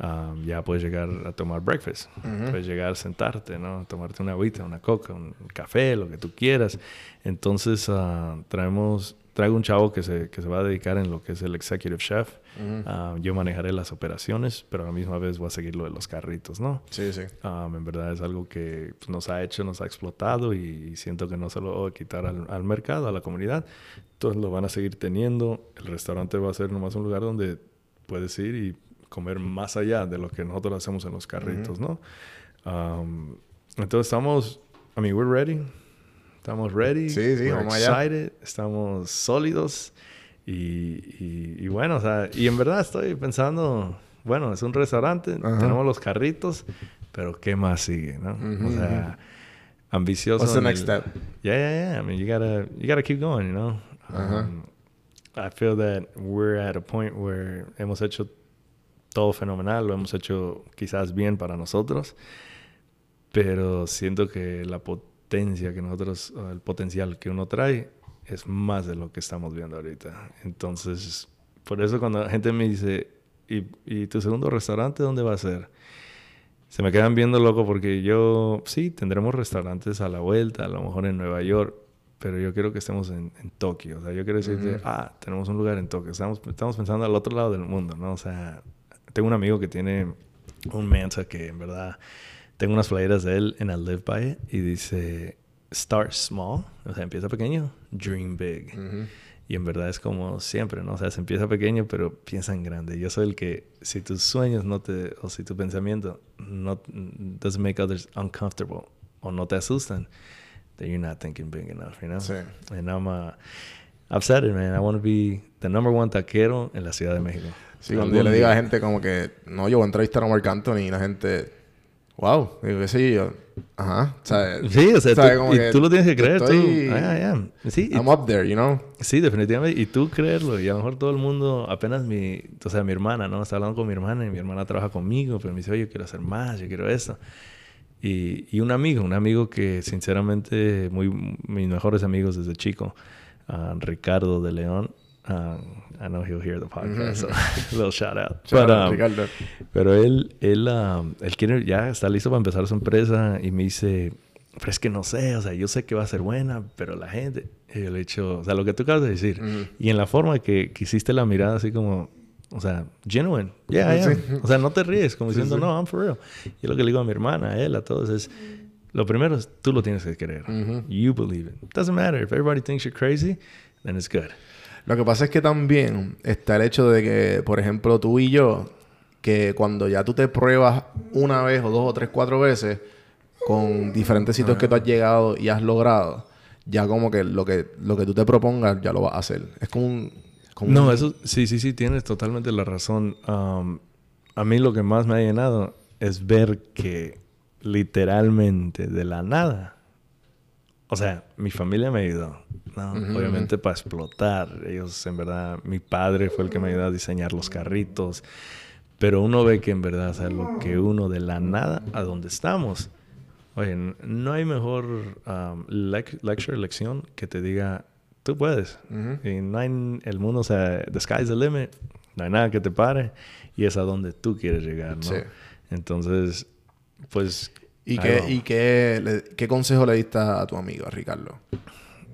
um, ya puedes llegar a tomar breakfast. Puedes llegar a sentarte, ¿no? Tomarte una agüita, una coca, un café, lo que tú quieras. Entonces, ah, traemos, traigo un chavo que se, que se va a dedicar en lo que es el executive chef. Ah, yo manejaré las operaciones, pero a la misma vez voy a seguir lo de los carritos, ¿no? Sí, sí. Um, en verdad es algo que pues, nos ha hecho, nos ha explotado y, siento que no se lo voy a quitar al, al mercado, a la comunidad. Entonces lo van a seguir teniendo. El restaurante va a ser nomás un lugar donde puedes ir y comer más allá de lo que nosotros hacemos en los carritos, ¿no? Um, entonces estamos, I mean, we're ready. Estamos ready. Sí, sí, we're vamos allá. excited, Estamos sólidos. Y, y, y bueno, o sea, y en verdad estoy pensando, bueno, es un restaurante, Ajá. tenemos los carritos, pero ¿qué más sigue, no? O sea, ambicioso. What's the next el- step? Yeah, yeah, yeah. I mean, you gotta, you gotta keep going, you know? Um, I feel that we're at a point where hemos hecho todo fenomenal, lo hemos hecho quizás bien para nosotros, pero siento que la potencia que nosotros, el potencial que uno trae es más de lo que estamos viendo ahorita. Entonces, por eso cuando la gente me dice, ¿y, y tu segundo restaurante dónde va a ser? se me quedan viendo loco porque yo, sí, tendremos restaurantes a la vuelta, a lo mejor en Nueva York, pero yo quiero que estemos en, en Tokio. O sea, yo quiero decirte, ah, tenemos un lugar en Tokio. Estamos, estamos pensando al otro lado del mundo, ¿no? O sea, tengo un amigo que tiene un Mensa que en verdad tengo unas playeras de él en I Live By It y dice start small, o sea, empieza pequeño, dream big. Y en verdad es como siempre, ¿no? O sea, se empieza pequeño, pero piensa en grande. Yo soy el que, si tus sueños no te, o si tu pensamiento no doesn't make others uncomfortable o no te asustan, then you're not thinking big enough, you know? Sí. And I'm, uh, I've said it, man. I want to be the number one taquero en la Ciudad de México. Sí, cuando yo le digo a día. gente como que, no, yo voy a entrevistar a Marc Anthony y la gente, wow, digo que sí, yo, ajá, sea, Sí, o sea, ¿sabes? tú, y que tú lo tienes que creer, estoy- tú. I am. Sí, y- I'm up there, you know? Sí, definitivamente. Y tú creerlo. Y a lo mejor todo el mundo, apenas mi, o sea, mi hermana, ¿no? Está hablando con mi hermana y mi hermana trabaja conmigo, pero me dice, oye, yo quiero hacer más, yo quiero esto. Y, y un amigo, un amigo que sinceramente, muy, mis mejores amigos desde chico, Ricardo de León. ah, I know he'll hear the podcast, so a little shout out. Shout But, out, um, Ricardo. pero él, él, um, él quiere, ya está listo para empezar su empresa y me dice, pero es que no sé, o sea, yo sé que va a ser buena, pero la gente, y yo le he dicho, o sea, lo que tú acabas de decir, y en la forma que, que hiciste la mirada así como, o sea, genuine, yeah, I am. O sea, no te ríes, como Sí, diciendo, sí. no, I'm for real. Y lo que le digo a mi hermana, a él, a todos es, lo primero es, tú lo tienes que creer. You believe it. Doesn't matter, if everybody thinks you're crazy, then it's good. Lo que pasa es que también está el hecho de que, por ejemplo, tú y yo, que cuando ya tú te pruebas una vez o dos o tres, cuatro veces con diferentes sitios que tú has llegado y has logrado, ya como que lo que, lo que tú te propongas ya lo vas a hacer. Es como un... como No, un- eso sí, sí, sí, tienes totalmente la razón. Um, a mí lo que más me ha llenado es ver que literalmente de la nada, o sea, mi familia me ayudó, ¿no? Obviamente para explotar. Ellos, en verdad, mi padre fue el que me ayudó a diseñar los carritos. Pero uno ve que en verdad, o sea, lo que uno de la nada a donde estamos. Oye, no hay mejor um, lec- lecture, lección que te diga, tú puedes. Y no hay el mundo, o sea, the sky's the limit. No hay nada que te pare. Y es a donde tú quieres llegar, ¿no? Sí. Entonces, pues... ¿Y, qué, y qué, le- qué consejo le diste a tu amigo, a Ricardo?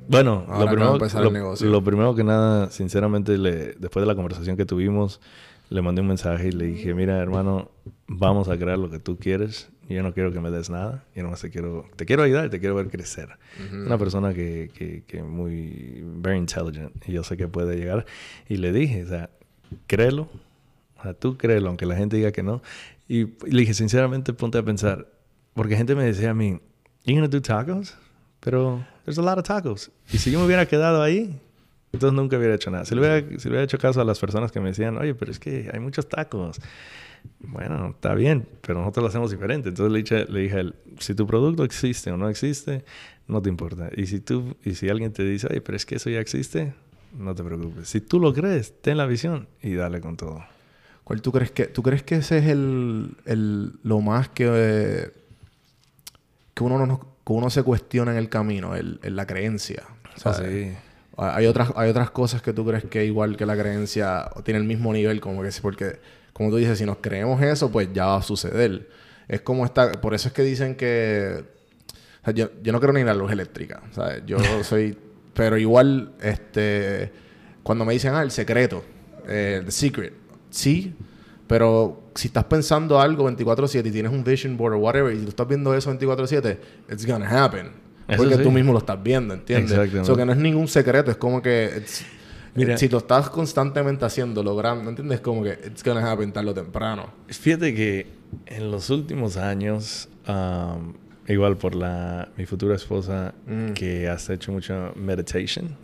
Bueno, Ahora lo que primero, empezar lo, el negocio. lo primero que nada, sinceramente, le, después de la conversación que tuvimos, le mandé un mensaje y le dije, mira, hermano, vamos a crear lo que tú quieres. Yo no quiero que me des nada. Yo nomás te quiero, te quiero ayudar y te quiero ver crecer. Una persona que, que, que muy, very intelligent. Y yo sé que puede llegar. Y le dije, o sea, créelo. O sea, tú créelo, aunque la gente diga que no. Y, y le dije, sinceramente, ponte a pensar. Porque gente me decía a mí, ¿you gonna do tacos? Pero there's a lot of tacos. Y si yo me hubiera quedado ahí, entonces nunca hubiera hecho nada. Si le hubiera, si hubiera hecho caso a las personas que me decían, oye, pero es que hay muchos tacos. Bueno, está bien, pero nosotros lo hacemos diferente. Entonces le dije, le dije a él, si tu producto existe o no existe, no te importa. Y si tú, y si alguien te dice, oye, pero es que eso ya existe, no te preocupes. Si tú lo crees, ten la visión y dale con todo. ¿Cuál tú crees que... ¿Tú crees que ese es el... el lo más que... eh, que uno, no, que uno se cuestiona en el camino? El, el- la creencia. Ah, sí. Hay otras, hay otras cosas que tú crees que igual que la creencia tiene el mismo nivel, como que sí, porque, como tú dices, si nos creemos eso, pues ya va a suceder. Es como esta, por eso es que dicen que, o sea, yo, yo no creo ni en la luz eléctrica, ¿sabes? Yo soy, pero igual, este, cuando me dicen, ah, el secreto, eh, the secret, sí, pero si estás pensando algo 24/7 y tienes un vision board o whatever, y tú estás viendo eso 24/7, it's gonna happen. Eso Porque sí. tú mismo lo estás viendo, ¿entiendes? Exactamente. So que no es ningún secreto, es como que it's- Mira. si lo estás constantemente haciendo, logrando, ¿entiendes? Como que it's gonna happen tarde o temprano. Fíjate que en los últimos años, am, igual por la mi futura esposa, que has hecho mucha meditation,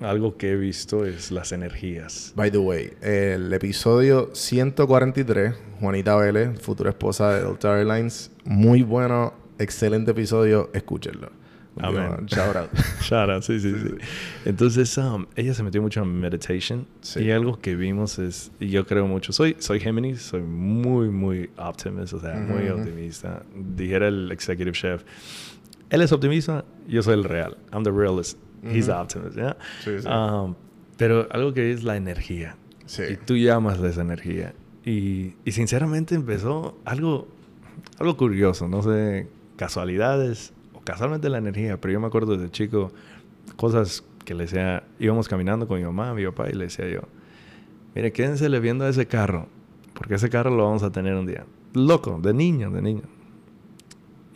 algo que he visto es las energías. By the way, el episodio 143, Juanita Vélez, futura esposa de Delta Airlines, muy bueno, excelente episodio, escúchenlo. Amén. Shout out. Shout out, sí, sí, sí. Entonces, um, ella se metió mucho en meditation. Sí. Y algo que vimos es, y yo creo mucho, soy, soy Géminis, soy muy, muy optimista, o sea, muy optimista. Dijera el executive chef, él es optimista, yo soy el real. I'm the realist. He's the optimist, ¿ya? Sí, sí. Um, pero algo que es la energía. Sí. Y tú llamas de esa energía. Y, y sinceramente empezó algo, algo curioso, no sé, casualidades o casualmente la energía, pero yo me acuerdo desde chico cosas que le decía, íbamos caminando con mi mamá, mi papá, y le decía yo, mire, quédense le viendo a ese carro, porque ese carro lo vamos a tener un día. Loco, de niño, de niño.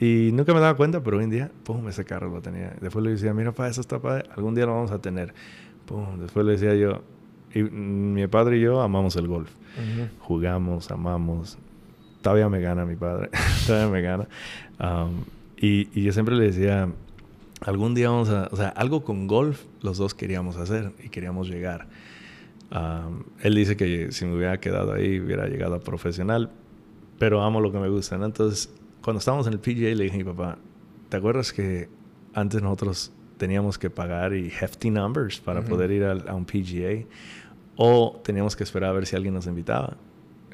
Y nunca me daba cuenta, pero hoy en día, pum, ese carro lo tenía. Después le decía, mira, pa, eso está padre, algún día lo vamos a tener. Pum, después le decía yo, y mi padre y yo amamos el golf. Jugamos, amamos. Todavía me gana mi padre, todavía me gana. Um, y, y yo siempre le decía, algún día vamos a, o sea, algo con golf los dos queríamos hacer y queríamos llegar. Um, él dice que si me hubiera quedado ahí hubiera llegado a profesional, pero amo lo que me gusta. ¿no? Entonces, cuando estábamos en el PGA le dije a mi papá, ¿te acuerdas que antes nosotros teníamos que pagar y hefty numbers para poder ir al- a, un PGA? O teníamos que esperar a ver si alguien nos invitaba.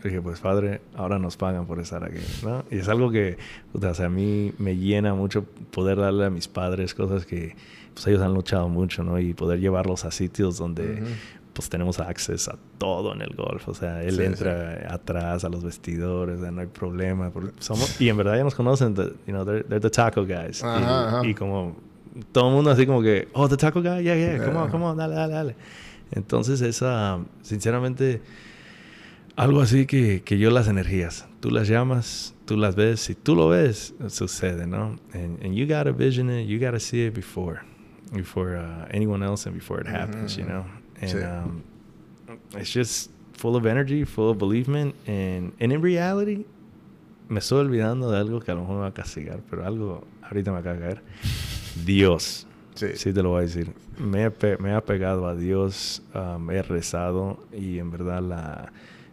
Le dije, pues padre, ahora nos pagan por estar aquí, ¿no? Y es algo que, o sea, a mí me llena mucho poder darle a mis padres cosas que, pues ellos han luchado mucho, ¿no? Y poder llevarlos a sitios donde, pues tenemos acceso a todo en el golf. O sea, él Sí, entra atrás a los vestidores, o sea, no hay problema. somos, y en verdad ya nos conocen, the- you know, they're, they're the taco guys. Y- Ajá, ajá. y como todo el mundo así como que, oh, the taco guy, yeah, yeah, come on, Yeah. come on, dale, dale, dale. Entonces, esa, sinceramente, algo así que, que yo las energías, tú las llamas, tú las ves, si tú lo ves, sucede, ¿no? And, and you gotta vision it, you gotta see it before, before uh, anyone else and before it happens, you know? And Sí. um, it's just full of energy, full of believement, and, and in reality, me estoy olvidando de algo que a lo mejor me va a castigar, pero algo ahorita me acaba de caer. Dios. Sí. Sí, te lo voy a decir. Me he, me he apegado a Dios, um, he rezado y en verdad la,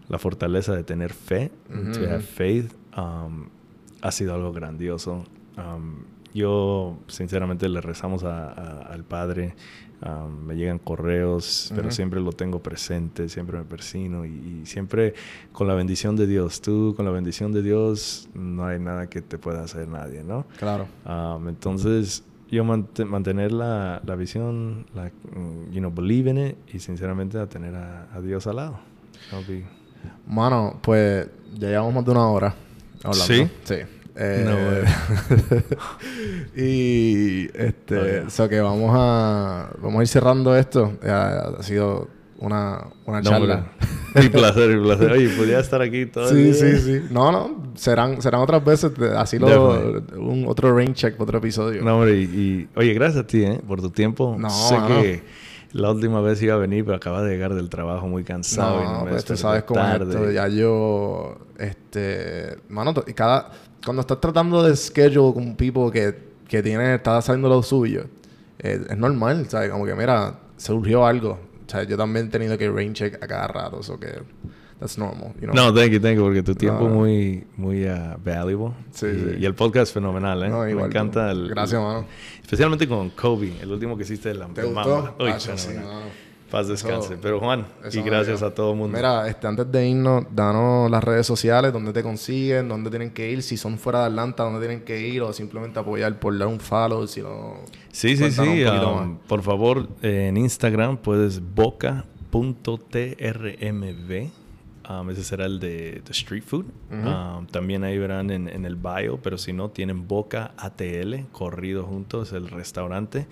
la fortaleza de tener fe, Ujú, to have faith, um, ha sido algo grandioso. Um, yo, sinceramente, le rezamos a- a- al Padre. Um, me llegan correos, pero siempre lo tengo presente, siempre me persino y, y siempre con la bendición de Dios. Tú, con la bendición de Dios, no hay nada que te pueda hacer nadie, ¿no? Claro. Um, entonces, yo mant- mantener la, la visión, la, you know, believe in it y sinceramente a tener a, a Dios al lado. Be- Mano, pues ya llevamos más de una hora hablando. ¿Sí? Sí. Eh, No, y este, Oh, yeah. so que vamos a vamos a ir cerrando esto. Ha sido una, una No, charla. Mi placer, mi placer. Oye, podía estar aquí todo el Sí, día. sí, sí. No, no. Serán, serán otras veces. Así lo... Un otro rain check para otro episodio. No, hombre, y, y- oye, gracias a ti, ¿eh? Por tu tiempo. No, sé que la última vez iba a venir, pero acaba de llegar del trabajo muy cansado y no me pues tú sabes cómo es tarde. esto. Ya yo, este, mano, y cada, cuando estás tratando de schedule con people que, que tiene, está haciendo lo suyo, eh, es normal, ¿sabes? Como que, mira, surgió algo. O sea, yo también he tenido que rain check a cada rato, eso que, that's normal, you know? No, thank you, thank you, porque tu tiempo es no. muy, muy uh, valuable. Sí, y, sí. y el podcast es fenomenal, ¿eh? No, Me igual, encanta no. el... Gracias, mano. Especialmente con Kobe, el último que hiciste de la ¿Te gustó? Mamba. Uy, Ah, sí, mano. Paz descanse. Eso- Pero Juan, y gracias a todo el mundo. Mira, este, antes de irnos, danos las redes sociales, dónde te consiguen, dónde tienen que ir, si son fuera de Atlanta, dónde tienen que ir, o simplemente apoyar por dar un follow, si no... Sí, sí, sí. um, por favor, eh, en Instagram puedes boca.trmv. Um, ese será el de, de Street Food. Um, también ahí verán en, en el bio, pero si no, tienen Boca ATL, corrido juntos, el restaurante.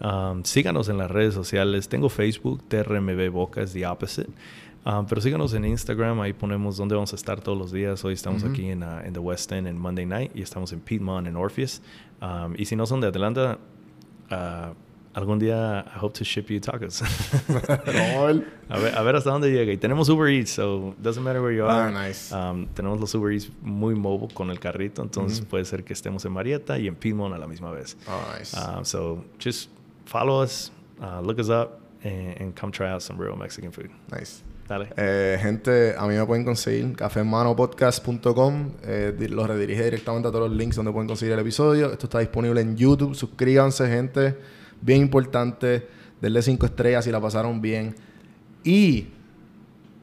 Um, síganos en las redes sociales. Tengo Facebook, TRMV Boca, es the opposite. Um, pero síganos en Instagram, ahí ponemos dónde vamos a estar todos los días. Hoy estamos aquí en, uh, en the West End en Monday Night y estamos en Piedmont en Orpheus. Um, y si no son de Atlanta, uh, algún día I hope to ship you tacos. A ver. a, ver, hasta dónde llega. Y tenemos Uber Eats, so doesn't matter where you Ah, are. nice. Um, tenemos los Uber Eats muy mobile con el carrito, entonces puede ser que estemos en Marietta y en Piedmont a la misma vez. Oh, nice. Um, so just follow us, uh, look us up, and, and come try out some real Mexican food. nice. Dale. Eh, gente, a mí me pueden conseguir cafemanopodcast.com. Eh, los redirige directamente a todos los links donde pueden conseguir el episodio. Esto está disponible en YouTube. Suscríbanse, gente. Bien importante. Denle 5 estrellas si la pasaron bien. Y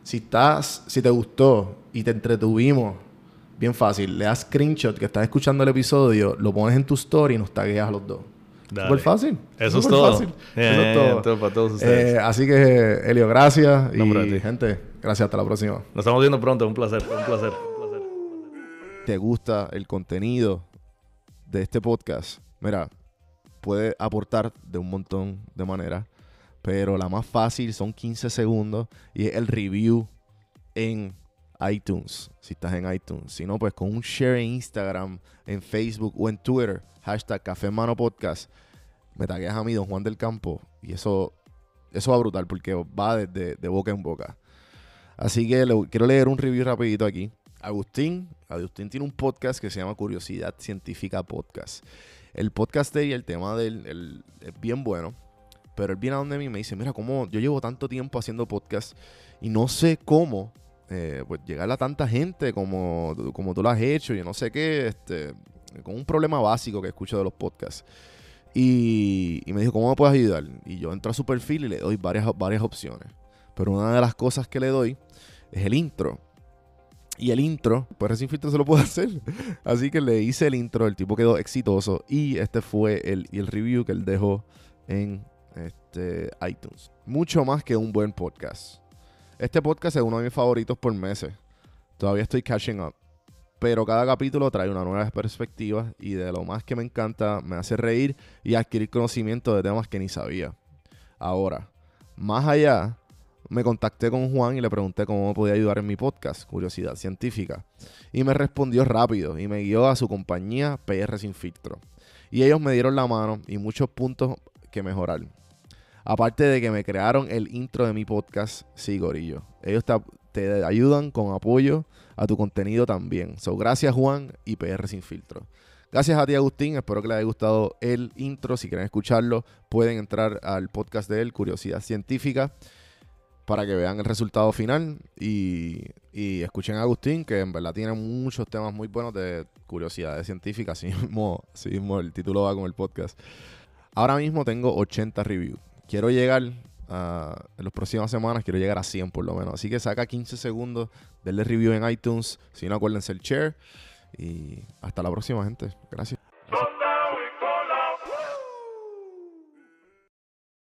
si estás, si te gustó y te entretuvimos, bien fácil. Le das screenshot que estás escuchando el episodio, lo pones en tu story y nos tagueas a los dos. Súper fácil. Eso es todo. fácil. Yeah, Eso es todo. todo para todos ustedes. Eh, así que, Elio, gracias. No, y gente, gracias. Hasta la próxima. Nos estamos viendo pronto. Un placer. Un placer. Un placer. te gusta el contenido de este podcast, mira, puede aportar de un montón de maneras, pero la más fácil son 15 segundos y es el review en iTunes, si estás en iTunes. Si no, pues con un share en Instagram, en Facebook o en Twitter, hashtag Café Mano me tagueas a mí, Don Juan del Campo, y eso, eso va brutal porque va de, de boca en boca. Así que le- quiero leer un review rapidito aquí. Agustín, Agustín tiene un podcast que se llama Curiosidad Científica Podcast. El podcast de él, el tema de él, él es bien bueno. Pero él viene a donde mí y me dice, mira, cómo yo llevo tanto tiempo haciendo podcast y no sé cómo eh, pues, llegar a tanta gente como, como tú lo has hecho y no sé qué, este, con un problema básico que escucho de los podcasts. Y, me dijo, ¿cómo me puedes ayudar? Y yo entro a su perfil y le doy varias, varias opciones. Pero una de las cosas que le doy es el intro. Y el intro, pues Racing Filter se lo puedo hacer. Así que le hice el intro, el tipo quedó exitoso. Y este fue el, el review que él dejó en este, iTunes. Mucho más que un buen podcast. Este podcast es uno de mis favoritos por meses. Todavía estoy catching up. Pero cada capítulo trae una nueva perspectiva y de lo más que me encanta, me hace reír y adquirir conocimiento de temas que ni sabía. Ahora, más allá, me contacté con Juan y le pregunté cómo podía ayudar en mi podcast, Curiosidad Científica. Y me respondió rápido y me guió a su compañía PR Sin Filtro. Y ellos me dieron la mano y muchos puntos que mejorar. Aparte de que me crearon el intro de mi podcast, sí, Gorillo. Ellos te, ayudan con apoyo a tu contenido también. So, gracias Juan y PR Sin Filtro. Gracias a ti Agustín, espero que les haya gustado el intro. Si quieren escucharlo, pueden entrar al podcast de él, Curiosidad Científica, para que vean el resultado final y, y escuchen a Agustín, que en verdad tiene muchos temas muy buenos de curiosidades científicas. Así mismo, así mismo el título va con el podcast. Ahora mismo tengo 80 reviews. Quiero llegar a, en las próximas semanas, quiero llegar a 100 por lo menos. Así que saca 15 segundos, denle review en iTunes. Si no, acuérdense el share. Y hasta la próxima, gente. Gracias.